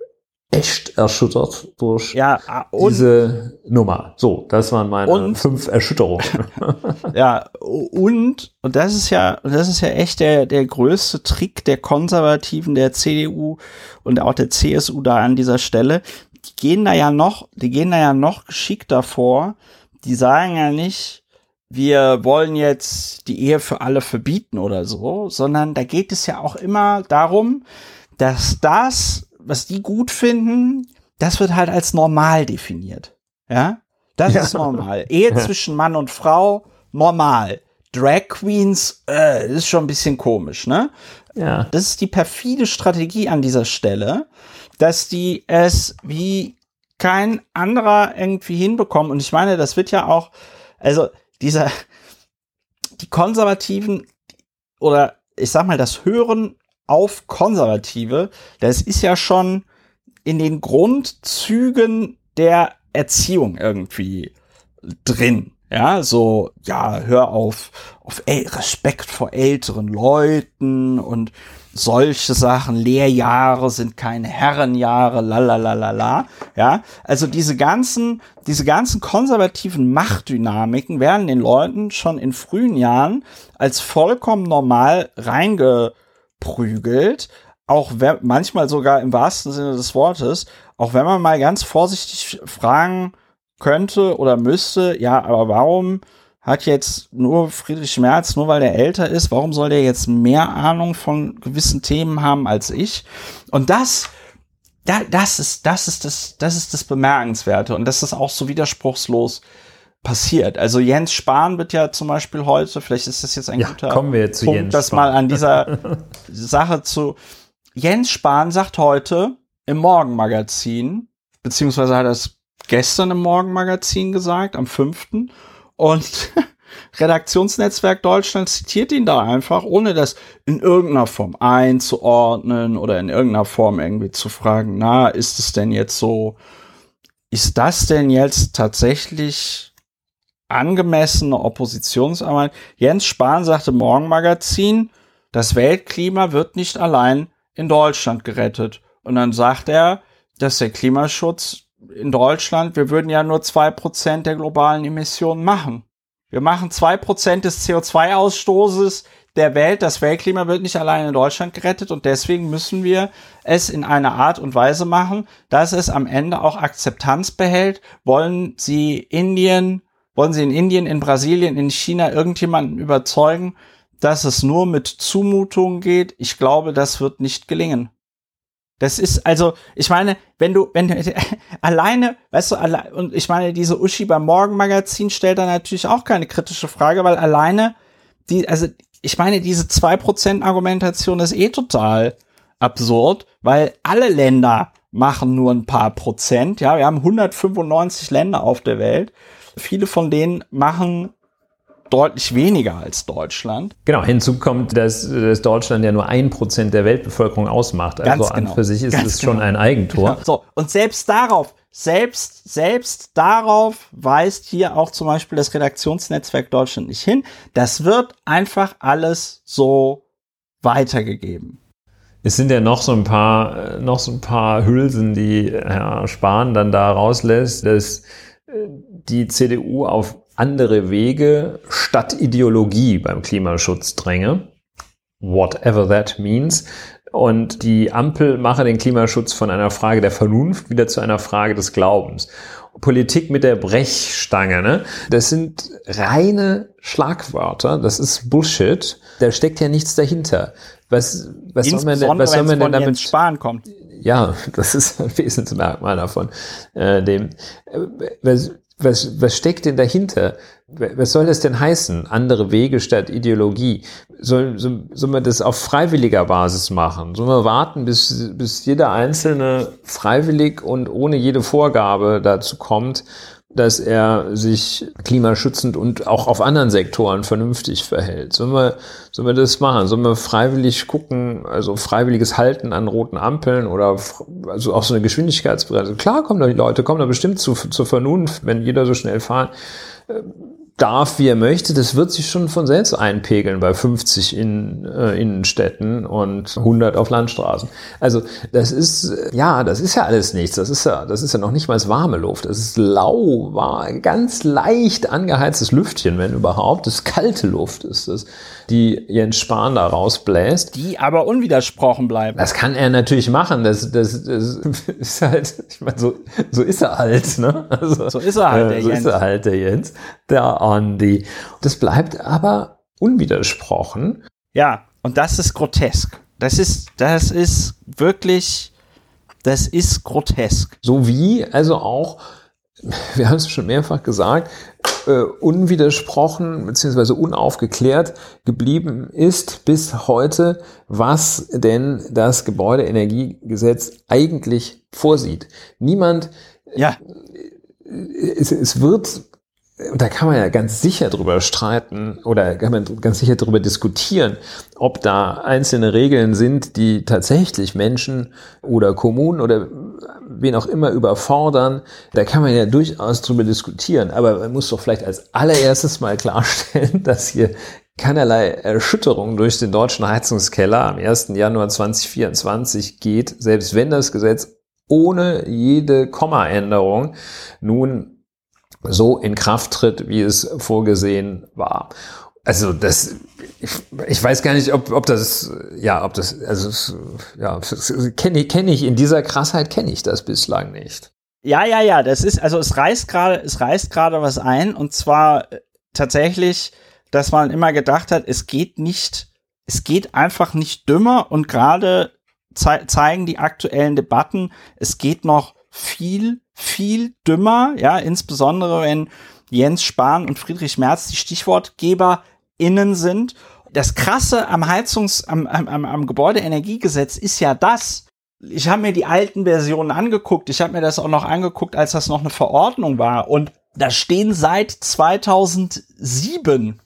echt erschüttert durch ja, ah, diese Nummer. So, das waren meine und, fünf Erschütterungen. ja, und, und das ist ja, das ist ja echt der, der größte Trick der Konservativen, der CDU und auch der CSU da an dieser Stelle. Die gehen da ja noch, die gehen da ja noch geschickter vor. Die sagen ja nicht, wir wollen jetzt die Ehe für alle verbieten oder so, sondern da geht es ja auch immer darum, dass das was die gut finden, das wird halt als normal definiert. Ja, das ja. ist normal. Ehe zwischen Mann und Frau, normal. Drag Queens, äh, ist schon ein bisschen komisch, ne? Ja. Das ist die perfide Strategie an dieser Stelle, dass die es wie kein anderer irgendwie hinbekommen. Und ich meine, das wird ja auch, also dieser, die Konservativen oder ich sag mal, das Hören auf Konservative, das ist ja schon in den Grundzügen der Erziehung irgendwie drin. Ja, so, ja, hör auf, auf Respekt vor älteren Leuten und solche Sachen, Lehrjahre sind keine Herrenjahre, la la la la la. Ja, also diese ganzen, diese ganzen konservativen Machtdynamiken werden den Leuten schon in frühen Jahren als vollkommen normal reinge prügelt, auch wenn, manchmal sogar im wahrsten Sinne des Wortes, auch wenn man mal ganz vorsichtig fragen könnte oder müsste, ja, aber warum hat jetzt nur Friedrich Merz, nur weil der älter ist, warum soll der jetzt mehr Ahnung von gewissen Themen haben als ich? Und das, da, das ist, das ist das, das ist das Bemerkenswerte. Und das ist auch so widerspruchslos passiert. Also Jens Spahn wird ja zum Beispiel heute, vielleicht ist das jetzt ein ja, guter Punkt, das mal an dieser Sache zu. Jens Spahn sagt heute im Morgenmagazin, beziehungsweise hat er es gestern im Morgenmagazin gesagt, am fünften, und Redaktionsnetzwerk Deutschland zitiert ihn da einfach, ohne das in irgendeiner Form einzuordnen oder in irgendeiner Form irgendwie zu fragen, na, ist es denn jetzt so, ist das denn jetzt tatsächlich angemessene Oppositionsarbeit? Jens Spahn sagte im Morgenmagazin, das Weltklima wird nicht allein in Deutschland gerettet. Und dann sagt er, dass der Klimaschutz in Deutschland, wir würden ja nur zwei Prozent der globalen Emissionen machen. Wir machen zwei Prozent des CO2-Ausstoßes der Welt. Das Weltklima wird nicht allein in Deutschland gerettet und deswegen müssen wir es in einer Art und Weise machen, dass es am Ende auch Akzeptanz behält. Wollen Sie Indien, wollen Sie in Indien, in Brasilien, in China irgendjemanden überzeugen, dass es nur mit Zumutungen geht? Ich glaube, das wird nicht gelingen. Das ist also, ich meine, wenn du, wenn du alleine, weißt du, alle, und ich meine, diese Uschi beim Morgenmagazin stellt da natürlich auch keine kritische Frage, weil alleine die, also ich meine, diese 2% Argumentation ist eh total absurd, weil alle Länder machen nur ein paar Prozent. Ja, wir haben 195 Länder auf der Welt. Viele von denen machen deutlich weniger als Deutschland. Genau, hinzu kommt, dass, dass Deutschland ja nur ein Prozent der Weltbevölkerung ausmacht. Also Ganz an genau. für sich ist Ganz es genau. schon ein Eigentor. Genau. So, und selbst darauf, selbst, selbst darauf weist hier auch zum Beispiel das Redaktionsnetzwerk Deutschland nicht hin. Das wird einfach alles so weitergegeben. Es sind ja noch so ein paar, noch so ein paar Hülsen, die Herr Spahn dann da rauslässt, dass äh, die CDU auf andere Wege statt Ideologie beim Klimaschutz dränge. Whatever that means. Und die Ampel mache den Klimaschutz von einer Frage der Vernunft wieder zu einer Frage des Glaubens. Politik mit der Brechstange, ne? Das sind reine Schlagwörter, das ist Bullshit. Da steckt ja nichts dahinter. Was, was soll man denn, was soll man denn damit sparen kommt? Ja, das ist ein Wesensmerkmal davon. Äh, dem, äh, was, was, was steckt denn dahinter? Was soll das denn heißen? Andere Wege statt Ideologie? Soll, soll, soll man das auf freiwilliger Basis machen? Sollen wir warten, bis, bis jeder Einzelne freiwillig und ohne jede Vorgabe dazu kommt, dass er sich klimaschützend und auch auf anderen Sektoren vernünftig verhält. Sollen wir, sollen wir das machen? Sollen wir freiwillig gucken, also freiwilliges Halten an roten Ampeln oder also auch so eine Geschwindigkeitsbremse? Klar kommen da die Leute, kommen da bestimmt zu, zur Vernunft, wenn jeder so schnell fahren darf, wie er möchte, das wird sich schon von selbst einpegeln bei 50 in äh, Innenstädten und 100 auf Landstraßen. Also das ist, ja, das ist ja alles nichts. Das ist ja, das ist ja noch nicht mal warme Luft. Das ist lau, war ganz leicht angeheiztes Lüftchen, wenn überhaupt. Das ist kalte Luft ist das, die Jens Spahn da rausbläst. Die aber unwidersprochen bleiben. Das kann er natürlich machen. Das, das, das ist halt, ich meine, so, so ist er halt, ne? Also, so ist er halt, der äh, so Jens. So ist er halt, der Jens. Der Andi. Das bleibt aber unwidersprochen. Ja, und das ist grotesk. Das ist, das ist wirklich, das ist grotesk. So wie also auch, wir haben es schon mehrfach gesagt, äh, unwidersprochen bzw. unaufgeklärt geblieben ist bis heute, was denn das Gebäudeenergiegesetz eigentlich vorsieht. Niemand, ja. es, es wird und da kann man ja ganz sicher drüber streiten oder kann man ganz sicher drüber diskutieren, ob da einzelne Regeln sind, die tatsächlich Menschen oder Kommunen oder wen auch immer überfordern. Da kann man ja durchaus drüber diskutieren. Aber man muss doch vielleicht als allererstes mal klarstellen, dass hier keinerlei Erschütterung durch den deutschen Heizungskeller am 1. Januar 2024 geht, selbst wenn das Gesetz ohne jede Kommaänderung nun so in Kraft tritt, wie es vorgesehen war. Also das, ich, ich weiß gar nicht, ob, ob das, ja, ob das, also ja, kenne ich, kenne ich in dieser Krassheit kenne ich das bislang nicht. Ja, ja, ja, das ist, also es reißt gerade, es reißt gerade was ein und zwar äh, tatsächlich, dass man immer gedacht hat, es geht nicht, es geht einfach nicht dümmer und gerade ze zeigen die aktuellen Debatten, es geht noch viel, viel dümmer, ja, insbesondere wenn Jens Spahn und Friedrich Merz die StichwortgeberInnen sind. Das Krasse am Heizungs-, am, am, am Gebäudeenergiegesetz ist ja das, ich habe mir die alten Versionen angeguckt. Ich habe mir das auch noch angeguckt, als das noch eine Verordnung war. Und da stehen seit 2007,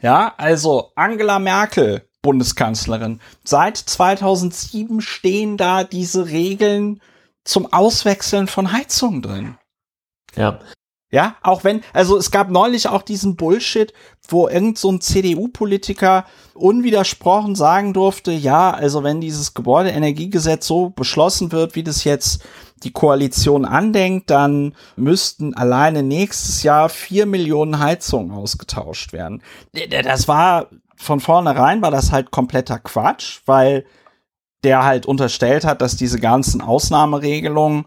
ja, also Angela Merkel, Bundeskanzlerin, seit 2007 stehen da diese Regeln zum Auswechseln von Heizungen drin. Ja. Ja, auch wenn, also es gab neulich auch diesen Bullshit, wo irgend so ein CDU-Politiker unwidersprochen sagen durfte, ja, also wenn dieses Gebäudeenergiegesetz so beschlossen wird, wie das jetzt die Koalition andenkt, dann müssten alleine nächstes Jahr vier Millionen Heizungen ausgetauscht werden. Das war von vornherein war das halt kompletter Quatsch, weil der halt unterstellt hat, dass diese ganzen Ausnahmeregelungen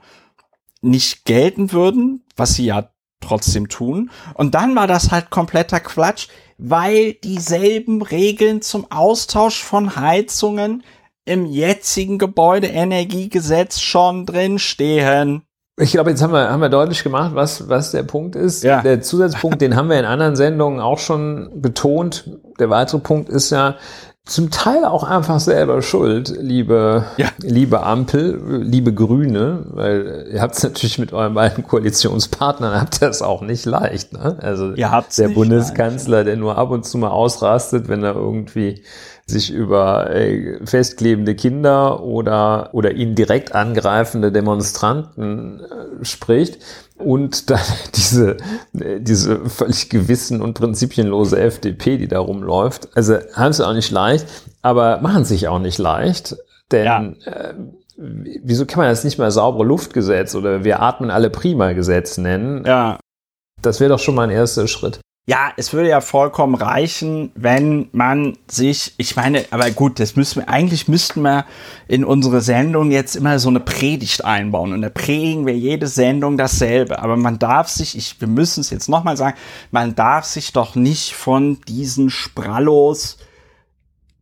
nicht gelten würden, was sie ja trotzdem tun. Und dann war das halt kompletter Quatsch, weil dieselben Regeln zum Austausch von Heizungen im jetzigen Gebäudeenergiegesetz schon drin stehen. Ich glaube, jetzt haben wir, haben wir deutlich gemacht, was, was der Punkt ist. Ja. Der Zusatzpunkt, den haben wir in anderen Sendungen auch schon betont. Der weitere Punkt ist ja, zum Teil auch einfach selber schuld, liebe, ja. liebe Ampel, liebe Grüne, weil ihr habt es natürlich mit euren beiden Koalitionspartnern, habt ihr es auch nicht leicht. Ne? Also der Bundeskanzler, leicht. der nur ab und zu mal ausrastet, wenn er irgendwie sich über äh, festklebende Kinder oder, oder ihn direkt angreifende Demonstranten äh, spricht und dann diese, diese völlig gewissen und prinzipienlose FDP, die da rumläuft. Also haben sie auch nicht leicht, aber machen sich auch nicht leicht, denn ja. äh, wieso kann man das nicht mal saubere Luftgesetz oder wir atmen alle prima Gesetz nennen? Ja. Das wäre doch schon mal ein erster Schritt. Ja, es würde ja vollkommen reichen, wenn man sich, ich meine, aber gut, das müssen wir, eigentlich müssten wir in unsere Sendung jetzt immer so eine Predigt einbauen und da predigen wir jede Sendung dasselbe. Aber man darf sich, ich, wir müssen es jetzt nochmal sagen, man darf sich doch nicht von diesen Sprallos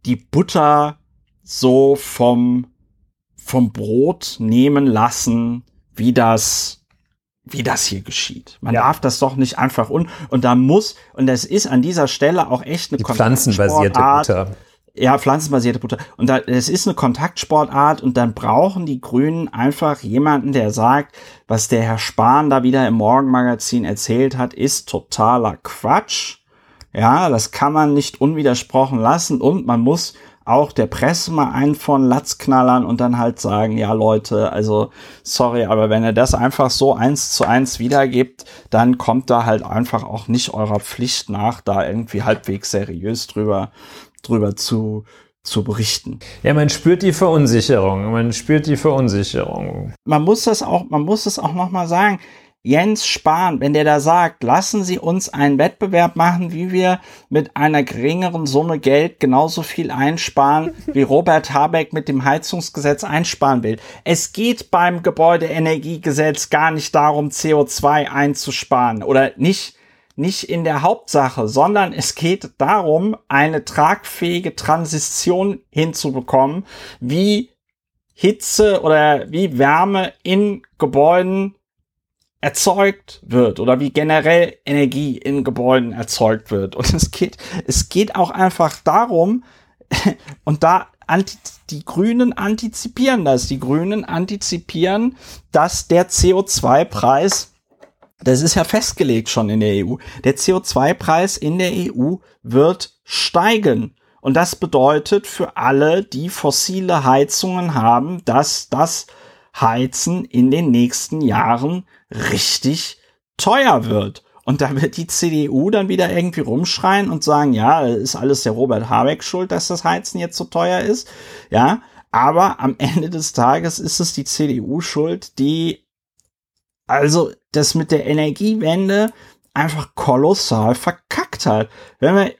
die Butter so vom, vom Brot nehmen lassen, wie das wie das hier geschieht. Man ja. darf das doch nicht einfach un und da muss und das ist an dieser Stelle auch echt eine Die pflanzenbasierte Butter. Ja, pflanzenbasierte Butter. Und da, es ist eine Kontaktsportart und dann brauchen die Grünen einfach jemanden, der sagt, was der Herr Spahn da wieder im Morgenmagazin erzählt hat, ist totaler Quatsch. Ja, das kann man nicht unwidersprochen lassen und man muss auch der Presse mal einen von Latz knallern und dann halt sagen, ja Leute, also sorry, aber wenn ihr das einfach so eins zu eins wiedergibt, dann kommt da halt einfach auch nicht eurer Pflicht nach, da irgendwie halbwegs seriös drüber, drüber zu, zu berichten. Ja, man spürt die Verunsicherung, man spürt die Verunsicherung. Man muss das auch, man muss das auch nochmal sagen. Jens Spahn, wenn der da sagt, lassen Sie uns einen Wettbewerb machen, wie wir mit einer geringeren Summe Geld genauso viel einsparen, wie Robert Habeck mit dem Heizungsgesetz einsparen will. Es geht beim Gebäudeenergiegesetz gar nicht darum, CO2 einzusparen oder nicht, nicht in der Hauptsache, sondern es geht darum, eine tragfähige Transition hinzubekommen, wie Hitze oder wie Wärme in Gebäuden erzeugt wird oder wie generell Energie in Gebäuden erzeugt wird. Und es geht, es geht auch einfach darum, und da die Grünen antizipieren das. Die Grünen antizipieren, dass der CO2-Preis, das ist ja festgelegt schon in der EU, der CO2-Preis in der EU wird steigen. Und das bedeutet für alle, die fossile Heizungen haben, dass das Heizen in den nächsten Jahren richtig teuer wird. Und da wird die CDU dann wieder irgendwie rumschreien und sagen, ja, ist alles der Robert Habeck schuld, dass das Heizen jetzt so teuer ist. Ja, aber am Ende des Tages ist es die CDU schuld, die also das mit der Energiewende einfach kolossal verkackt hat. Wenn wir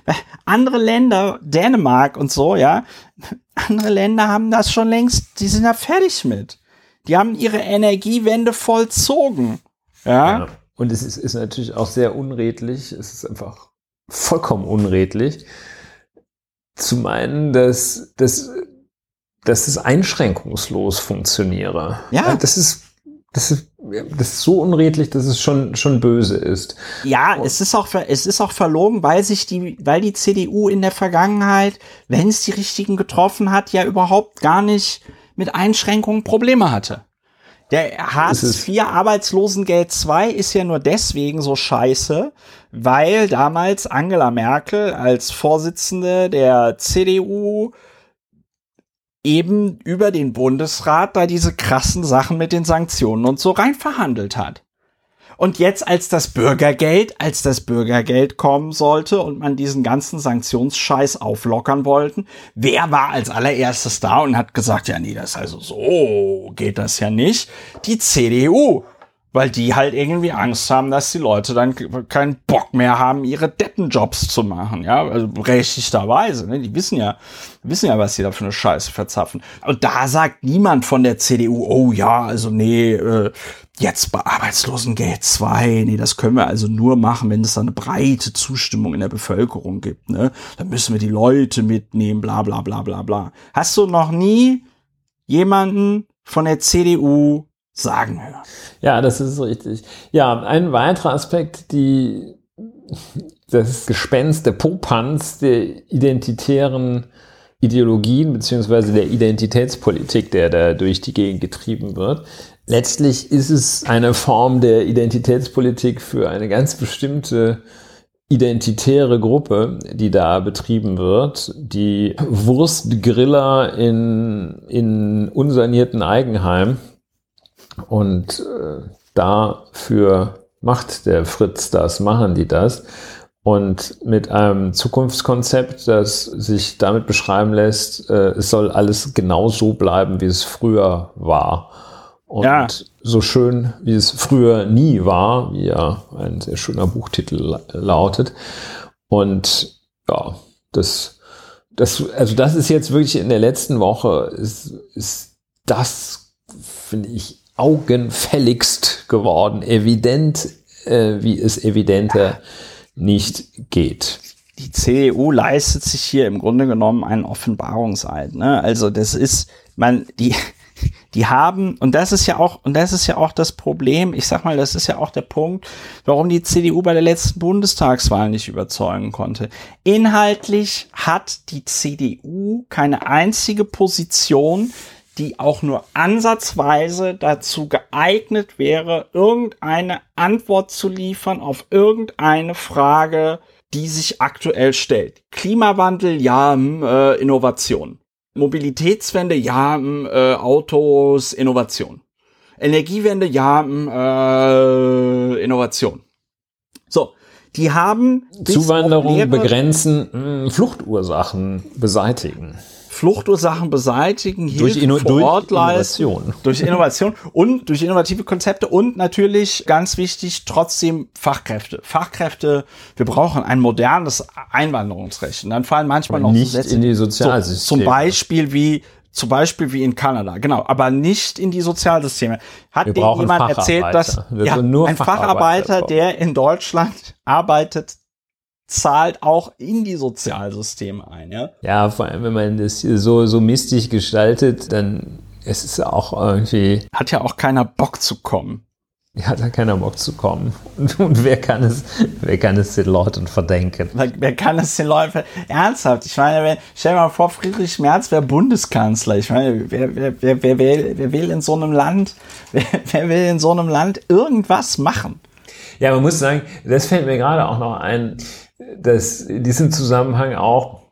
andere Länder, Dänemark und so, ja, andere Länder haben das schon längst, die sind da fertig mit. Die haben ihre Energiewende vollzogen. Ja. ja. Und es ist, ist natürlich auch sehr unredlich. Es ist einfach vollkommen unredlich zu meinen, dass, dass, dass es einschränkungslos funktioniere. Ja. Das ist, das ist, das ist so unredlich, dass es schon, schon böse ist. Ja, Und es ist auch, es ist auch verlogen, weil sich die, weil die CDU in der Vergangenheit, wenn es die richtigen getroffen hat, ja überhaupt gar nicht mit Einschränkungen Probleme hatte. Der Hartz IV Arbeitslosengeld 2 ist ja nur deswegen so scheiße, weil damals Angela Merkel als Vorsitzende der CDU eben über den Bundesrat da diese krassen Sachen mit den Sanktionen und so rein verhandelt hat. Und jetzt, als das Bürgergeld, als das Bürgergeld kommen sollte und man diesen ganzen Sanktionsscheiß auflockern wollten, wer war als allererstes da und hat gesagt, ja, nee, das also so geht das ja nicht? Die CDU weil die halt irgendwie Angst haben, dass die Leute dann keinen Bock mehr haben, ihre Deppenjobs zu machen, ja, also berechtigterweise, ne? die wissen ja, wissen ja, was sie da für eine Scheiße verzapfen. Und da sagt niemand von der CDU, oh ja, also nee, äh, jetzt bei Arbeitslosengeld 2, nee, das können wir also nur machen, wenn es da eine breite Zustimmung in der Bevölkerung gibt, ne, dann müssen wir die Leute mitnehmen, bla, bla, bla, bla, bla. Hast du noch nie jemanden von der CDU sagen hören. Ja, das ist richtig. Ja, ein weiterer Aspekt, die, das Gespenst der Popanz der identitären Ideologien beziehungsweise der Identitätspolitik, der da durch die Gegend getrieben wird. Letztlich ist es eine Form der Identitätspolitik für eine ganz bestimmte identitäre Gruppe, die da betrieben wird, die Wurstgriller in, in unsanierten Eigenheim, und äh, dafür macht der Fritz das, machen die das. Und mit einem Zukunftskonzept, das sich damit beschreiben lässt, äh, es soll alles genau so bleiben, wie es früher war. Und ja. so schön, wie es früher nie war, wie ja ein sehr schöner Buchtitel lautet. Und ja, das, das, also das ist jetzt wirklich in der letzten Woche, ist, ist das, finde ich, augenfälligst geworden, evident, äh, wie es evidenter nicht geht. Die CDU leistet sich hier im Grunde genommen einen Offenbarungseid. Ne? Also das ist, man, die, die haben, und das ist ja auch, und das ist ja auch das Problem, ich sag mal, das ist ja auch der Punkt, warum die CDU bei der letzten Bundestagswahl nicht überzeugen konnte. Inhaltlich hat die CDU keine einzige Position, die auch nur ansatzweise dazu geeignet wäre, irgendeine Antwort zu liefern auf irgendeine Frage, die sich aktuell stellt. Klimawandel, ja, hm, äh, Innovation. Mobilitätswende, ja, hm, äh, Autos, Innovation. Energiewende, ja, hm, äh, Innovation. So, die haben Zuwanderung begrenzen, mh, Fluchtursachen beseitigen. Fluchtursachen beseitigen, Hilfe durch, Inno vor Innovation. Durch Innovation und durch innovative Konzepte und natürlich ganz wichtig trotzdem Fachkräfte. Fachkräfte, wir brauchen ein modernes Einwanderungsrecht. Und dann fallen manchmal noch nicht Sätze, in die Sozialsysteme. So, zum Beispiel wie zum Beispiel wie in Kanada, genau, aber nicht in die Sozialsysteme. Hat dir jemand erzählt, dass ja, ein Facharbeiter, der in Deutschland arbeitet, zahlt auch in die Sozialsysteme ein, ja? Ja, vor allem, wenn man das so, so mistig gestaltet, dann ist es auch irgendwie. Hat ja auch keiner Bock zu kommen. Ja, hat ja keiner Bock zu kommen. Und, und, wer kann es, wer kann es den Leuten verdenken? Wer kann es den Leuten verdenken? Ernsthaft, ich meine, wenn, stell dir mal vor, Friedrich Merz wäre Bundeskanzler. Ich meine, wer, wer, wer, wer, will, wer will in so einem Land, wer, wer will in so einem Land irgendwas machen? Ja, man muss sagen, das fällt mir gerade auch noch ein, dass in diesem Zusammenhang auch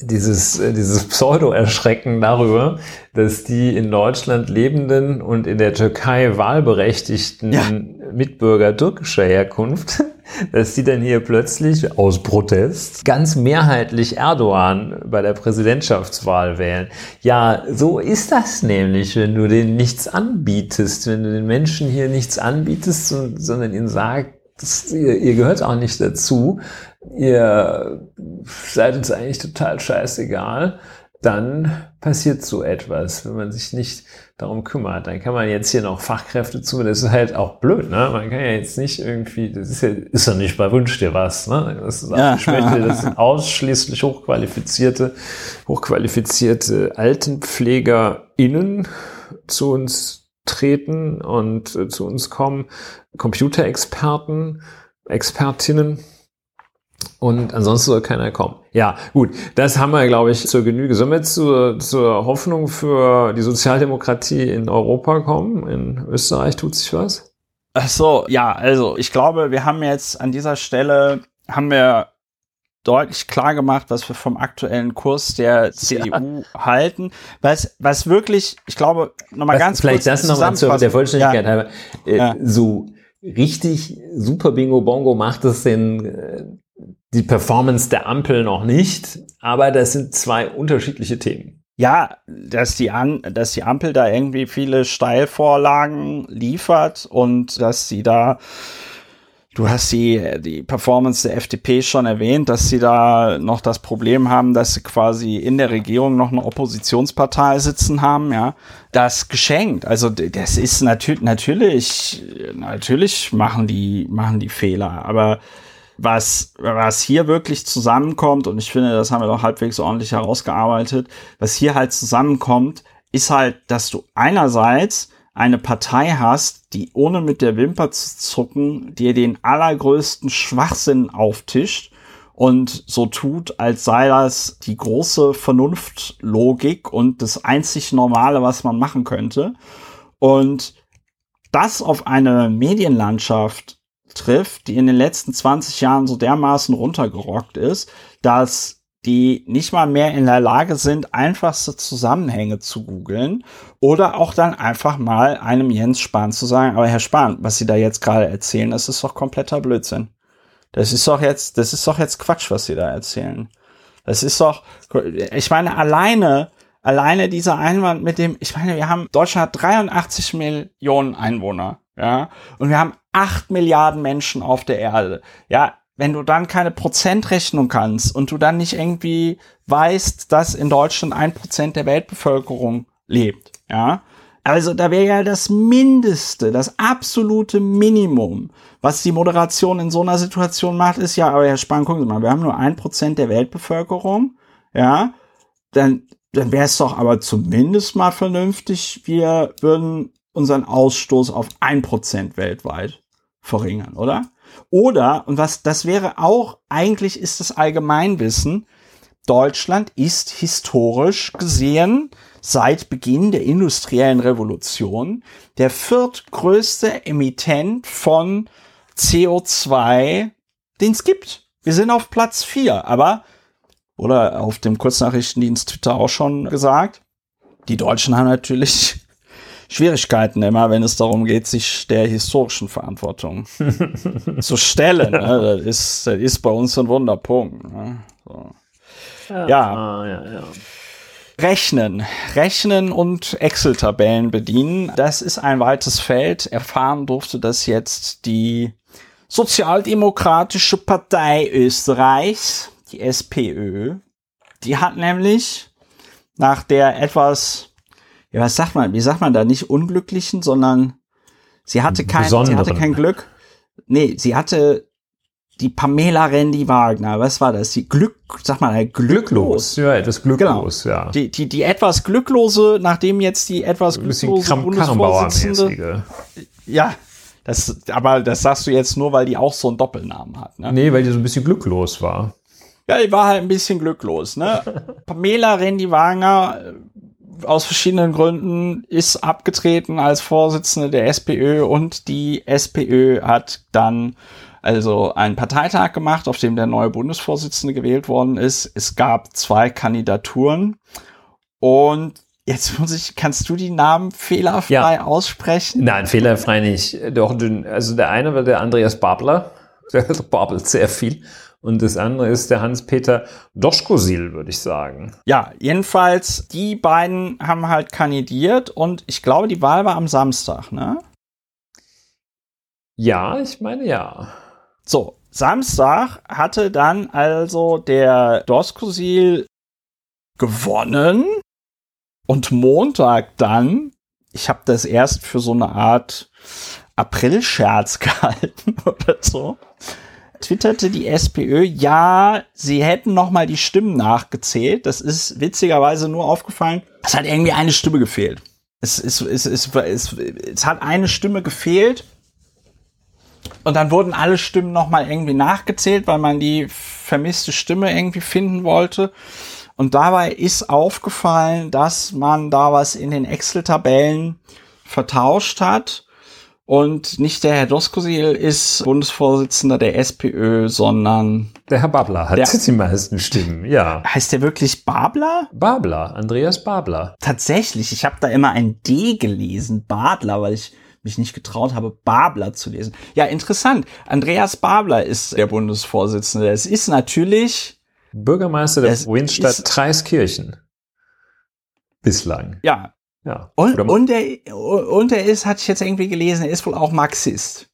dieses, dieses Pseudo-Erschrecken darüber, dass die in Deutschland lebenden und in der Türkei wahlberechtigten ja. Mitbürger türkischer Herkunft, dass die dann hier plötzlich aus Protest ganz mehrheitlich Erdogan bei der Präsidentschaftswahl wählen. Ja, so ist das nämlich, wenn du denen nichts anbietest, wenn du den Menschen hier nichts anbietest, sondern ihnen sagst, das, ihr, ihr gehört auch nicht dazu, ihr seid uns eigentlich total scheißegal, dann passiert so etwas, wenn man sich nicht darum kümmert. Dann kann man jetzt hier noch Fachkräfte zu, das ist halt auch blöd, ne? Man kann ja jetzt nicht irgendwie, das ist ja, ist ja nicht bei Wunsch dir was, ne? Das ist ja. Möchte, das sind ausschließlich hochqualifizierte, hochqualifizierte AltenpflegerInnen zu uns treten und äh, zu uns kommen, Computerexperten, Expertinnen, Und ansonsten soll keiner kommen. Ja, gut, das haben wir, glaube ich, zur Genüge. Sollen wir jetzt zur, zur Hoffnung für die Sozialdemokratie in Europa kommen? In Österreich tut sich was? Ach so, ja, also ich glaube, wir haben jetzt an dieser Stelle, haben wir deutlich klar gemacht, was wir vom aktuellen Kurs der CDU ja. halten. Was, was wirklich, ich glaube, nochmal ganz vielleicht kurz. Vielleicht das nochmal zur der Vollständigkeit ja. halber. Äh, ja. So richtig super Bingo Bongo macht es den, äh, die Performance der Ampel noch nicht, aber das sind zwei unterschiedliche Themen. Ja, dass die, An dass die Ampel da irgendwie viele Steilvorlagen liefert und dass sie da Du hast die, die Performance der FDP schon erwähnt, dass sie da noch das Problem haben, dass sie quasi in der Regierung noch eine Oppositionspartei sitzen haben, ja. Das geschenkt. Also, das ist natürlich, natürlich, natürlich machen die, machen die Fehler. Aber was, was hier wirklich zusammenkommt, und ich finde, das haben wir doch halbwegs ordentlich herausgearbeitet, was hier halt zusammenkommt, ist halt, dass du einerseits eine Partei hast, die ohne mit der Wimper zu zucken dir den allergrößten Schwachsinn auftischt und so tut, als sei das die große Vernunftlogik und das einzig Normale, was man machen könnte. Und das auf eine Medienlandschaft trifft, die in den letzten 20 Jahren so dermaßen runtergerockt ist, dass die nicht mal mehr in der Lage sind, einfachste Zusammenhänge zu googeln oder auch dann einfach mal einem Jens Spahn zu sagen, aber Herr Spahn, was Sie da jetzt gerade erzählen, das ist doch kompletter Blödsinn. Das ist doch jetzt, das ist doch jetzt Quatsch, was Sie da erzählen. Das ist doch, ich meine, alleine, alleine dieser Einwand mit dem, ich meine, wir haben, Deutschland hat 83 Millionen Einwohner, ja, und wir haben 8 Milliarden Menschen auf der Erde. Ja, wenn du dann keine Prozentrechnung kannst und du dann nicht irgendwie weißt, dass in Deutschland ein Prozent der Weltbevölkerung lebt, ja. Also da wäre ja das Mindeste, das absolute Minimum, was die Moderation in so einer Situation macht, ist ja, aber Herr Spahn, gucken Sie mal, wir haben nur ein Prozent der Weltbevölkerung, ja, dann, dann wäre es doch aber zumindest mal vernünftig, wir würden unseren Ausstoß auf ein Prozent weltweit verringern, oder? Oder, und was, das wäre auch, eigentlich ist das Allgemeinwissen, Deutschland ist historisch gesehen seit Beginn der industriellen Revolution der viertgrößte Emittent von CO2, den es gibt. Wir sind auf Platz vier, aber, oder auf dem Kurznachrichtendienst Twitter auch schon gesagt, die Deutschen haben natürlich Schwierigkeiten immer, wenn es darum geht, sich der historischen Verantwortung zu stellen. Ne? Das, ist, das ist bei uns ein Wunderpunkt. Ne? So. Ja. Ja. Ah, ja, ja. Rechnen. Rechnen und Excel-Tabellen bedienen. Das ist ein weites Feld. Erfahren durfte das jetzt die Sozialdemokratische Partei Österreichs, die SPÖ. Die hat nämlich nach der etwas ja, was sagt man, wie sagt man da, nicht unglücklichen, sondern sie hatte kein, sie hatte kein Glück. Nee, sie hatte die Pamela Rendi Wagner, was war das? Die Glück, sag mal, glücklos. Ja, etwas glücklos, genau. ja. Die, die, die etwas glücklose, nachdem jetzt die etwas glücklose Bundesvorsitzende. Ja, das, aber das sagst du jetzt nur, weil die auch so einen Doppelnamen hat, ne? Nee, weil die so ein bisschen glücklos war. Ja, die war halt ein bisschen glücklos, ne? Pamela Rendi Wagner aus verschiedenen Gründen ist abgetreten als Vorsitzende der SPÖ und die SPÖ hat dann also einen Parteitag gemacht, auf dem der neue Bundesvorsitzende gewählt worden ist. Es gab zwei Kandidaturen und Jetzt muss ich, kannst du die Namen fehlerfrei ja. aussprechen? Nein, fehlerfrei nicht. Doch, also der eine war der Andreas Babler. Der babelt sehr viel. Und das andere ist der Hans-Peter Doschkosil, würde ich sagen. Ja, jedenfalls, die beiden haben halt kandidiert und ich glaube, die Wahl war am Samstag, ne? Ja, ich meine ja. So, Samstag hatte dann also der Doskosil gewonnen und Montag dann, ich habe das erst für so eine Art April-Scherz gehalten oder so, twitterte die SPÖ, ja, sie hätten noch mal die Stimmen nachgezählt. Das ist witzigerweise nur aufgefallen. Es hat irgendwie eine Stimme gefehlt. Es, es, es, es, es, es hat eine Stimme gefehlt. und dann wurden alle Stimmen nochmal irgendwie nachgezählt, weil man die vermisste Stimme irgendwie finden wollte. Und dabei ist aufgefallen, dass man da was in den Excel-Tabellen vertauscht hat. Und nicht der Herr Doskosil ist Bundesvorsitzender der SPÖ, sondern der Herr Babler hat der, die meisten Stimmen, ja. Heißt der wirklich Babler? Babler, Andreas Babler. Tatsächlich, ich habe da immer ein D gelesen, Badler, weil ich mich nicht getraut habe, Babler zu lesen. Ja, interessant. Andreas Babler ist der Bundesvorsitzende. Es ist natürlich Bürgermeister der Provinzstadt Treiskirchen. Bislang. Ja, ja. Und, und, er, und er ist, hatte ich jetzt irgendwie gelesen, er ist wohl auch Marxist.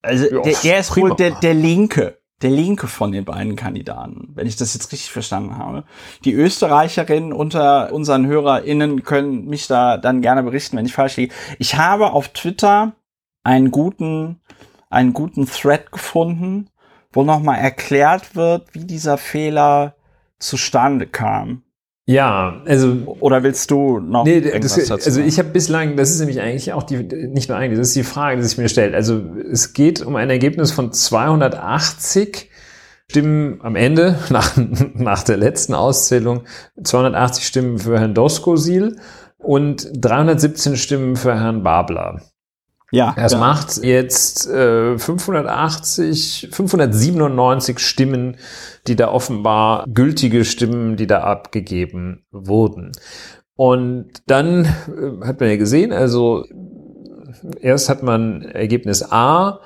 Also ja, der, der, ist prima. wohl der, der Linke, der Linke von den beiden Kandidaten, wenn ich das jetzt richtig verstanden habe. Die Österreicherinnen unter unseren HörerInnen können mich da dann gerne berichten, wenn ich falsch liege. Ich habe auf Twitter einen guten, einen guten Thread gefunden, wo nochmal erklärt wird, wie dieser Fehler zustande kam. Ja, also oder willst du noch nee, das, dazu Also ich habe bislang, das ist nämlich eigentlich auch die nicht nur eigentlich, das ist die Frage, die sich mir stellt. Also es geht um ein Ergebnis von 280 Stimmen am Ende nach nach der letzten Auszählung 280 Stimmen für Herrn Doskosil und 317 Stimmen für Herrn Babler. Ja. Das ja. macht jetzt äh, 580, 597 Stimmen, die da offenbar gültige Stimmen, die da abgegeben wurden. Und dann äh, hat man ja gesehen, also erst hat man Ergebnis A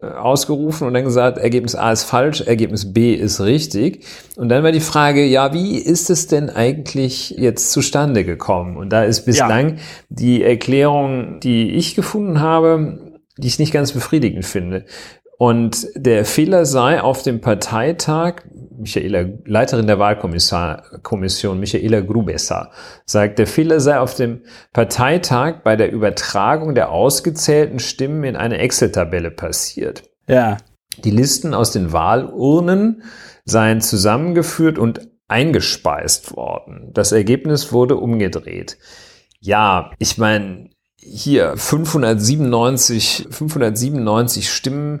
ausgerufen und dann gesagt, Ergebnis A ist falsch, Ergebnis B ist richtig. Und dann war die Frage, ja, wie ist es denn eigentlich jetzt zustande gekommen? Und da ist bislang ja. die Erklärung, die ich gefunden habe, die ich nicht ganz befriedigend finde. Und der Fehler sei auf dem Parteitag, Michaela, Leiterin der Wahlkommission, Michaela Grubesser, sagt, der Fehler sei auf dem Parteitag bei der Übertragung der ausgezählten Stimmen in eine Excel-Tabelle passiert. Ja. Die Listen aus den Wahlurnen seien zusammengeführt und eingespeist worden. Das Ergebnis wurde umgedreht. Ja, ich meine, hier 597, 597 Stimmen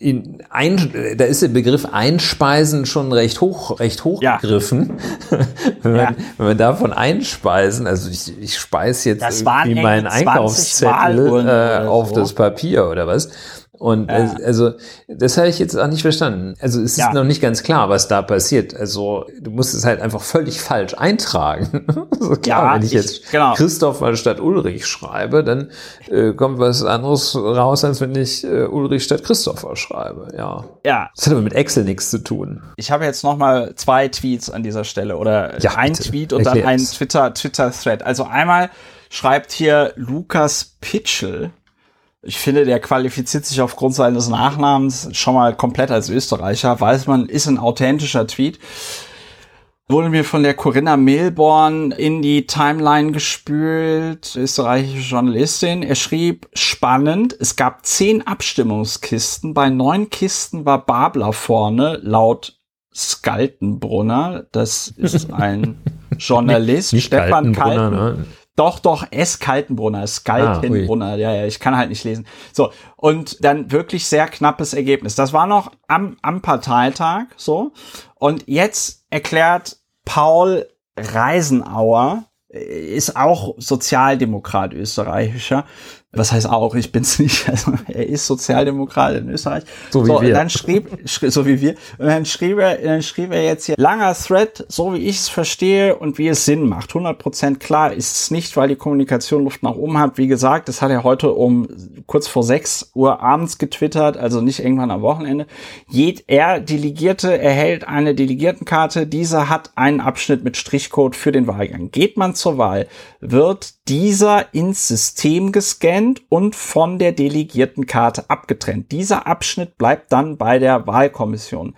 in ein, da ist der Begriff Einspeisen schon recht hoch, recht hoch ja. gegriffen. wenn, man, ja. wenn man davon einspeisen, also ich, ich speise jetzt das irgendwie meinen Einkaufszettel äh, auf so. das Papier oder was. Und ja. also das habe ich jetzt auch nicht verstanden. Also es ist ja. noch nicht ganz klar, was da passiert. Also du musst es halt einfach völlig falsch eintragen. so klar, ja, wenn ich, ich jetzt genau. Christoph statt Ulrich schreibe, dann äh, kommt was anderes raus, als wenn ich äh, Ulrich statt Christopher schreibe. Ja. Ja. Das hat aber mit Excel nichts zu tun. Ich habe jetzt noch mal zwei Tweets an dieser Stelle oder ja, ein bitte. Tweet und Erklär's. dann ein Twitter Twitter Thread. Also einmal schreibt hier Lukas Pitchell ich finde, der qualifiziert sich aufgrund seines Nachnamens schon mal komplett als Österreicher. Weiß man, ist ein authentischer Tweet. Wurde mir von der Corinna Milborn in die Timeline gespült, österreichische Journalistin. Er schrieb, spannend, es gab zehn Abstimmungskisten. Bei neun Kisten war Babler vorne, laut Skaltenbrunner. Das ist ein Journalist. Nicht, nicht Stefan Kalten. Ne? Doch, doch, S. Kaltenbrunner, Skaltenbrunner, ah, ja, ja, ich kann halt nicht lesen. So, und dann wirklich sehr knappes Ergebnis. Das war noch am, am Parteitag, so. Und jetzt erklärt Paul Reisenauer, äh, ist auch Sozialdemokrat österreichischer, was heißt auch, ich bin's nicht, also er ist Sozialdemokrat in Österreich. So wie so, wir. Dann schrieb, so wie wir, und dann schrieb er, dann schrieb er jetzt hier, langer Thread, so wie ich es verstehe und wie es Sinn macht. 100% klar ist es nicht, weil die Kommunikation Luft nach oben hat. Wie gesagt, das hat er heute um kurz vor 6 Uhr abends getwittert, also nicht irgendwann am Wochenende. Jed, er, Delegierte, erhält eine Delegiertenkarte. Dieser hat einen Abschnitt mit Strichcode für den Wahlgang. Geht man zur Wahl, wird dieser ins System gescannt und von der Delegiertenkarte abgetrennt. Dieser Abschnitt bleibt dann bei der Wahlkommission.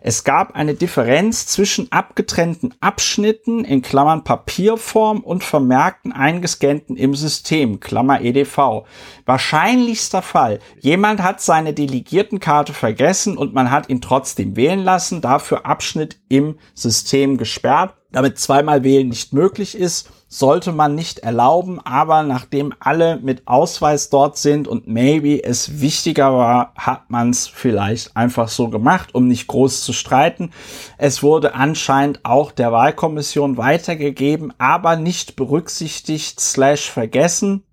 Es gab eine Differenz zwischen abgetrennten Abschnitten in Klammern Papierform und vermerkten eingescannten im System, Klammer EDV. Wahrscheinlichster Fall. Jemand hat seine Delegiertenkarte vergessen und man hat ihn trotzdem wählen lassen, dafür Abschnitt im System gesperrt damit zweimal wählen nicht möglich ist, sollte man nicht erlauben, aber nachdem alle mit Ausweis dort sind und maybe es wichtiger war, hat man es vielleicht einfach so gemacht, um nicht groß zu streiten. Es wurde anscheinend auch der Wahlkommission weitergegeben, aber nicht berücksichtigt slash vergessen.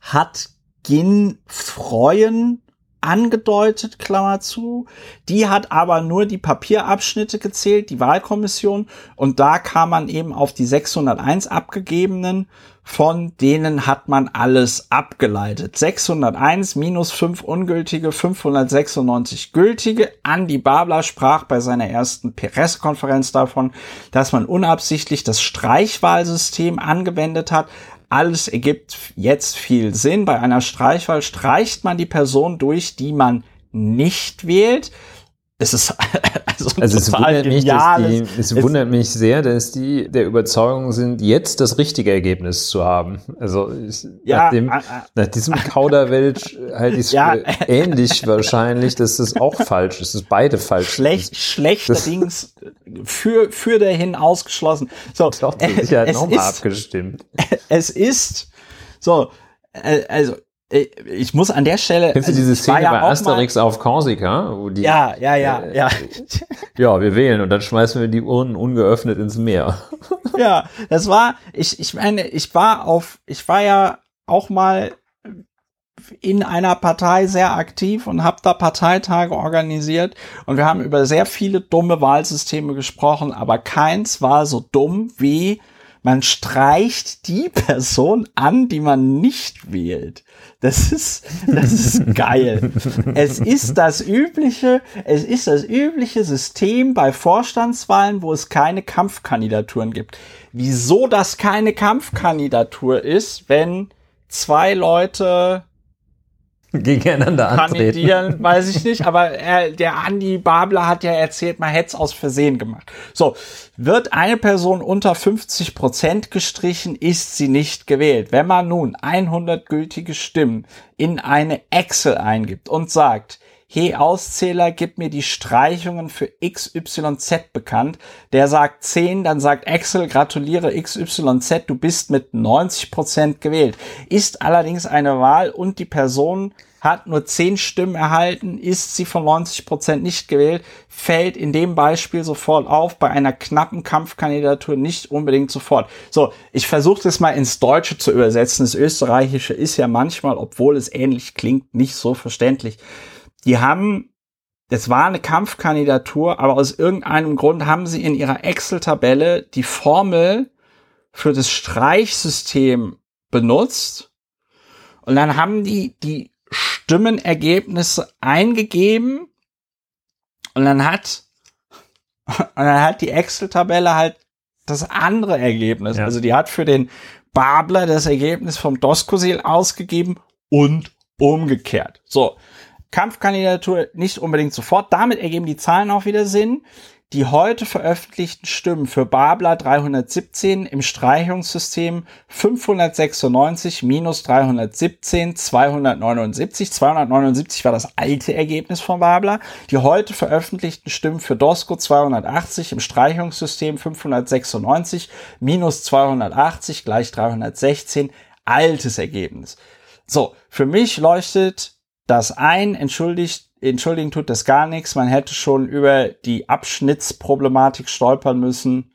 Hat Gin Freuen angedeutet, Klammer zu. Die hat aber nur die Papierabschnitte gezählt, die Wahlkommission. Und da kam man eben auf die 601 abgegebenen. Von denen hat man alles abgeleitet. 601 minus 5 ungültige, 596 gültige. Andy Babler sprach bei seiner ersten Pressekonferenz davon, dass man unabsichtlich das Streichwahlsystem angewendet hat alles ergibt jetzt viel Sinn. Bei einer Streichwahl streicht man die Person durch, die man nicht wählt. Es ist also, also es, wundert mich, die, es, es wundert mich sehr, dass die der Überzeugung sind, jetzt das richtige Ergebnis zu haben. Also ich, ja, nach, dem, äh, nach diesem Kauderwelsch halte ich es ja, ähnlich wahrscheinlich, dass das auch falsch ist, dass beide falsch Schlecht, sind. Schlechterdings für, für dahin ausgeschlossen. So, Doch, zur Sicherheit nochmal abgestimmt. Es ist so, äh, also ich muss an der Stelle. Kennst du diese Szene ja bei Asterix auf Korsika? Wo die, ja, ja, ja, äh, ja. Ja, wir wählen und dann schmeißen wir die Urnen ungeöffnet ins Meer. Ja, das war, ich, ich meine, ich war auf, ich war ja auch mal in einer Partei sehr aktiv und habe da Parteitage organisiert und wir haben über sehr viele dumme Wahlsysteme gesprochen, aber keins war so dumm wie man streicht die Person an, die man nicht wählt. Das ist, das ist geil. es ist das übliche, es ist das übliche System bei Vorstandswahlen, wo es keine Kampfkandidaturen gibt. Wieso das keine Kampfkandidatur ist, wenn zwei Leute gegeneinander kandidieren, antreten. weiß ich nicht, aber er, der Andi Babler hat ja erzählt, man hätte es aus Versehen gemacht. So, wird eine Person unter 50 Prozent gestrichen, ist sie nicht gewählt. Wenn man nun 100 gültige Stimmen in eine Excel eingibt und sagt, hey Auszähler, gib mir die Streichungen für XYZ bekannt. Der sagt 10, dann sagt Excel, gratuliere XYZ, du bist mit 90 Prozent gewählt. Ist allerdings eine Wahl und die Person hat nur 10 Stimmen erhalten, ist sie von 90 Prozent nicht gewählt, fällt in dem Beispiel sofort auf, bei einer knappen Kampfkandidatur nicht unbedingt sofort. So, ich versuche das mal ins Deutsche zu übersetzen. Das Österreichische ist ja manchmal, obwohl es ähnlich klingt, nicht so verständlich die haben, es war eine Kampfkandidatur, aber aus irgendeinem Grund haben sie in ihrer Excel-Tabelle die Formel für das Streichsystem benutzt. Und dann haben die die Stimmenergebnisse eingegeben. Und dann hat, und dann hat die Excel-Tabelle halt das andere Ergebnis. Ja. Also die hat für den Babler das Ergebnis vom Doskosil ausgegeben und umgekehrt. So. Kampfkandidatur nicht unbedingt sofort. Damit ergeben die Zahlen auch wieder Sinn. Die heute veröffentlichten Stimmen für Babler 317 im Streichungssystem 596 minus 317 279. 279 war das alte Ergebnis von Babler. Die heute veröffentlichten Stimmen für Dosko 280 im Streichungssystem 596 minus 280 gleich 316. Altes Ergebnis. So, für mich leuchtet das ein, entschuldigt, entschuldigen tut das gar nichts. Man hätte schon über die Abschnittsproblematik stolpern müssen,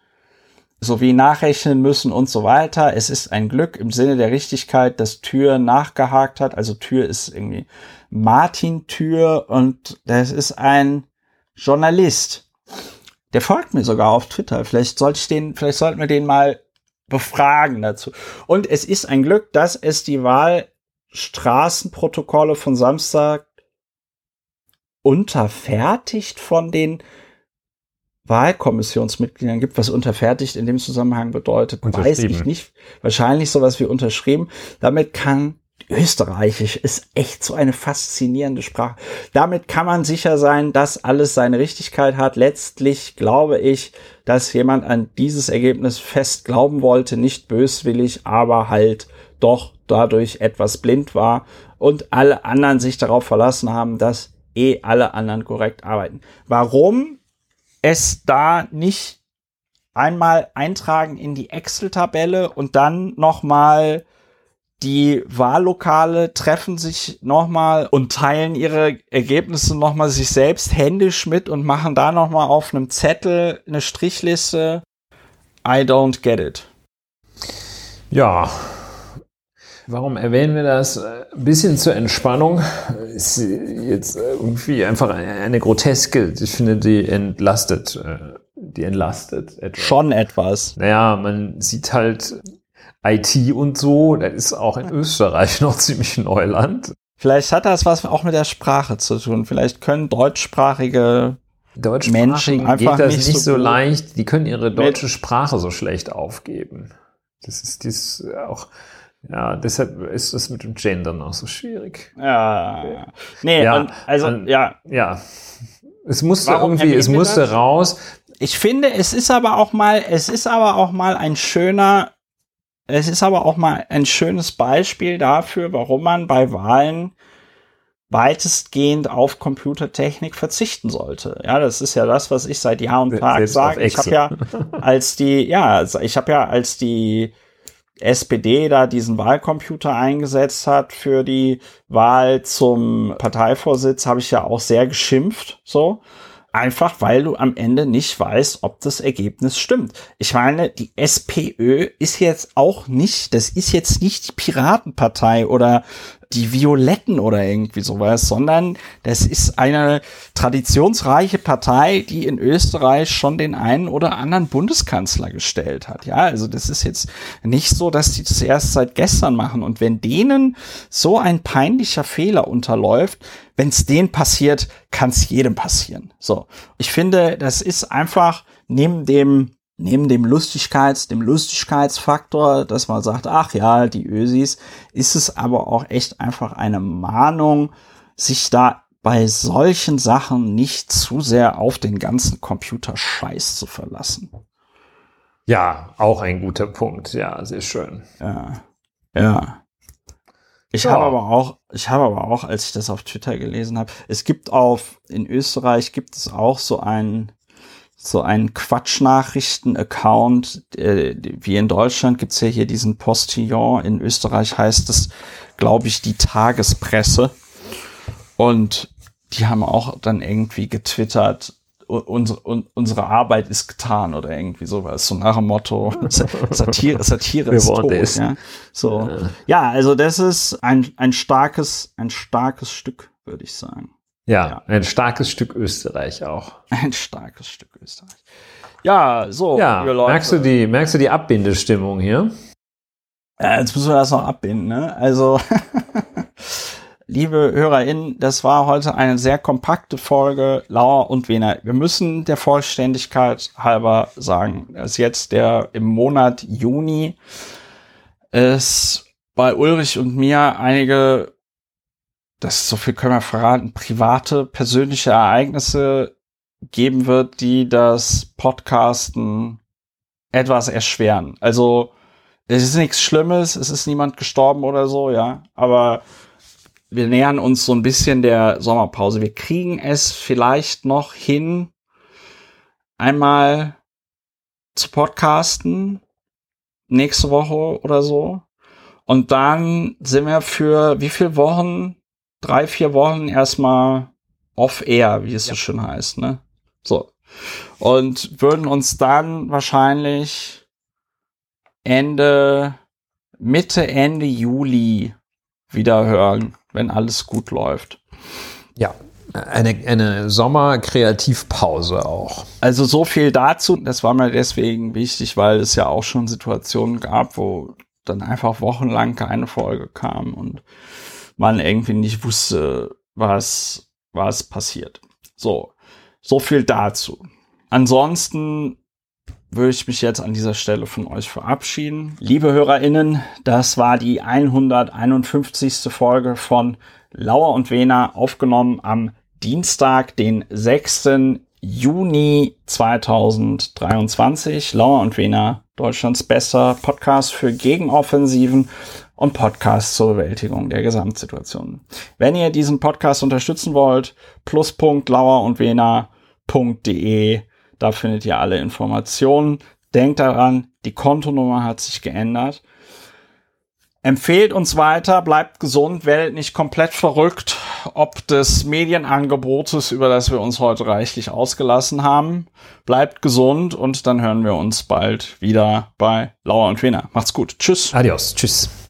sowie nachrechnen müssen und so weiter. Es ist ein Glück im Sinne der Richtigkeit, dass Tür nachgehakt hat. Also Tür ist irgendwie Martin Tür und das ist ein Journalist. Der folgt mir sogar auf Twitter. Vielleicht sollte ich den, vielleicht sollten wir den mal befragen dazu. Und es ist ein Glück, dass es die Wahl Straßenprotokolle von Samstag unterfertigt von den Wahlkommissionsmitgliedern gibt, was unterfertigt in dem Zusammenhang bedeutet, weiß ich nicht. Wahrscheinlich sowas wie unterschrieben. Damit kann Österreichisch ist echt so eine faszinierende Sprache. Damit kann man sicher sein, dass alles seine Richtigkeit hat. Letztlich glaube ich, dass jemand an dieses Ergebnis fest glauben wollte, nicht böswillig, aber halt doch dadurch etwas blind war und alle anderen sich darauf verlassen haben, dass eh alle anderen korrekt arbeiten. Warum es da nicht einmal eintragen in die Excel-Tabelle und dann nochmal die Wahllokale treffen sich nochmal und teilen ihre Ergebnisse nochmal sich selbst händisch mit und machen da nochmal auf einem Zettel eine Strichliste. I don't get it. Ja. Warum erwähnen wir das? Ein bisschen zur Entspannung. Ist jetzt irgendwie einfach eine groteske. Ich finde, die entlastet. Äh, die entlastet etwas. Schon etwas. Naja, man sieht halt IT und so, das ist auch in Österreich noch ziemlich Neuland. Vielleicht hat das was auch mit der Sprache zu tun. Vielleicht können deutschsprachige Menschen einfach geht das nicht, nicht so, so leicht. Die können ihre deutsche Sprache so schlecht aufgeben. Das ist dies auch. Ja, deshalb ist das mit dem Gendern auch so schwierig. Ja. Nee, ja, und, also, und, ja. Ja. Es musste Warum irgendwie, es musste raus. Ich finde, es ist aber auch mal, es ist aber auch mal ein schöner es ist aber auch mal ein schönes Beispiel dafür, warum man bei Wahlen weitestgehend auf Computertechnik verzichten sollte. Ja, das ist ja das, was ich seit Jahr und Tag sage. Ich habe ja als die, ja, ich habe ja als die SPD da diesen Wahlcomputer eingesetzt hat für die Wahl zum Parteivorsitz, habe ich ja auch sehr geschimpft, so. Einfach weil du am Ende nicht weißt, ob das Ergebnis stimmt. Ich meine, die SPÖ ist jetzt auch nicht, das ist jetzt nicht die Piratenpartei oder die Violetten oder irgendwie sowas, sondern das ist eine traditionsreiche Partei, die in Österreich schon den einen oder anderen Bundeskanzler gestellt hat. Ja, also das ist jetzt nicht so, dass die das erst seit gestern machen. Und wenn denen so ein peinlicher Fehler unterläuft, wenn es denen passiert, kann es jedem passieren. So, ich finde, das ist einfach neben dem neben dem Lustigkeits, dem Lustigkeitsfaktor, dass man sagt, ach ja, die Ösis, ist es aber auch echt einfach eine Mahnung, sich da bei solchen Sachen nicht zu sehr auf den ganzen Computerscheiß zu verlassen. Ja, auch ein guter Punkt. Ja, sehr schön. Ja. Ja. Ich ja. habe aber auch, ich habe aber auch, als ich das auf Twitter gelesen habe, es gibt auf, in Österreich gibt es auch so einen, so einen Quatschnachrichten-Account. Äh, wie in Deutschland gibt's ja hier diesen Postillon. In Österreich heißt es, glaube ich, die Tagespresse. Und die haben auch dann irgendwie getwittert, unsere, unsere Arbeit ist getan oder irgendwie sowas. So nach dem Motto, Satire, Satire ist tot. Ja? So. ja, also das ist ein, ein starkes, ein starkes Stück, würde ich sagen. Ja, ja, ein starkes Stück Österreich auch. Ein starkes Stück Österreich. Ja, so. Ja, merkst du die, merkst du die Abbindestimmung hier? Ja, jetzt müssen wir das noch abbinden, ne? Also, liebe HörerInnen, das war heute eine sehr kompakte Folge Lauer und Wiener. Wir müssen der Vollständigkeit halber sagen, dass jetzt der im Monat Juni es bei Ulrich und mir einige das so viel können wir verraten, private, persönliche Ereignisse geben wird, die das Podcasten etwas erschweren. Also es ist nichts Schlimmes, es ist niemand gestorben oder so, ja, aber wir nähern uns so ein bisschen der Sommerpause. Wir kriegen es vielleicht noch hin, einmal zu podcasten, nächste Woche oder so. Und dann sind wir für wie viele Wochen drei, vier Wochen erstmal off-air, wie es ja. so schön heißt, ne? So. Und würden uns dann wahrscheinlich Ende, Mitte, Ende Juli wieder hören, wenn alles gut läuft. Ja, eine, eine Sommer-Kreativpause auch. Also so viel dazu. Das war mir deswegen wichtig, weil es ja auch schon Situationen gab, wo dann einfach wochenlang keine Folge kam und man irgendwie nicht wusste, was, was passiert. So, so viel dazu. Ansonsten würde ich mich jetzt an dieser Stelle von euch verabschieden. Liebe HörerInnen, das war die 151. Folge von Lauer und Wena, aufgenommen am Dienstag, den 6. Juni 2023. Lauer und Wena, Deutschlands bester Podcast für Gegenoffensiven und Podcast zur Bewältigung der Gesamtsituation. Wenn ihr diesen Podcast unterstützen wollt, wena.de, da findet ihr alle Informationen. Denkt daran, die Kontonummer hat sich geändert. Empfehlt uns weiter, bleibt gesund, werdet nicht komplett verrückt, ob des Medienangebotes, über das wir uns heute reichlich ausgelassen haben. Bleibt gesund und dann hören wir uns bald wieder bei Lauer und Wiener. Macht's gut. Tschüss. Adios. Tschüss.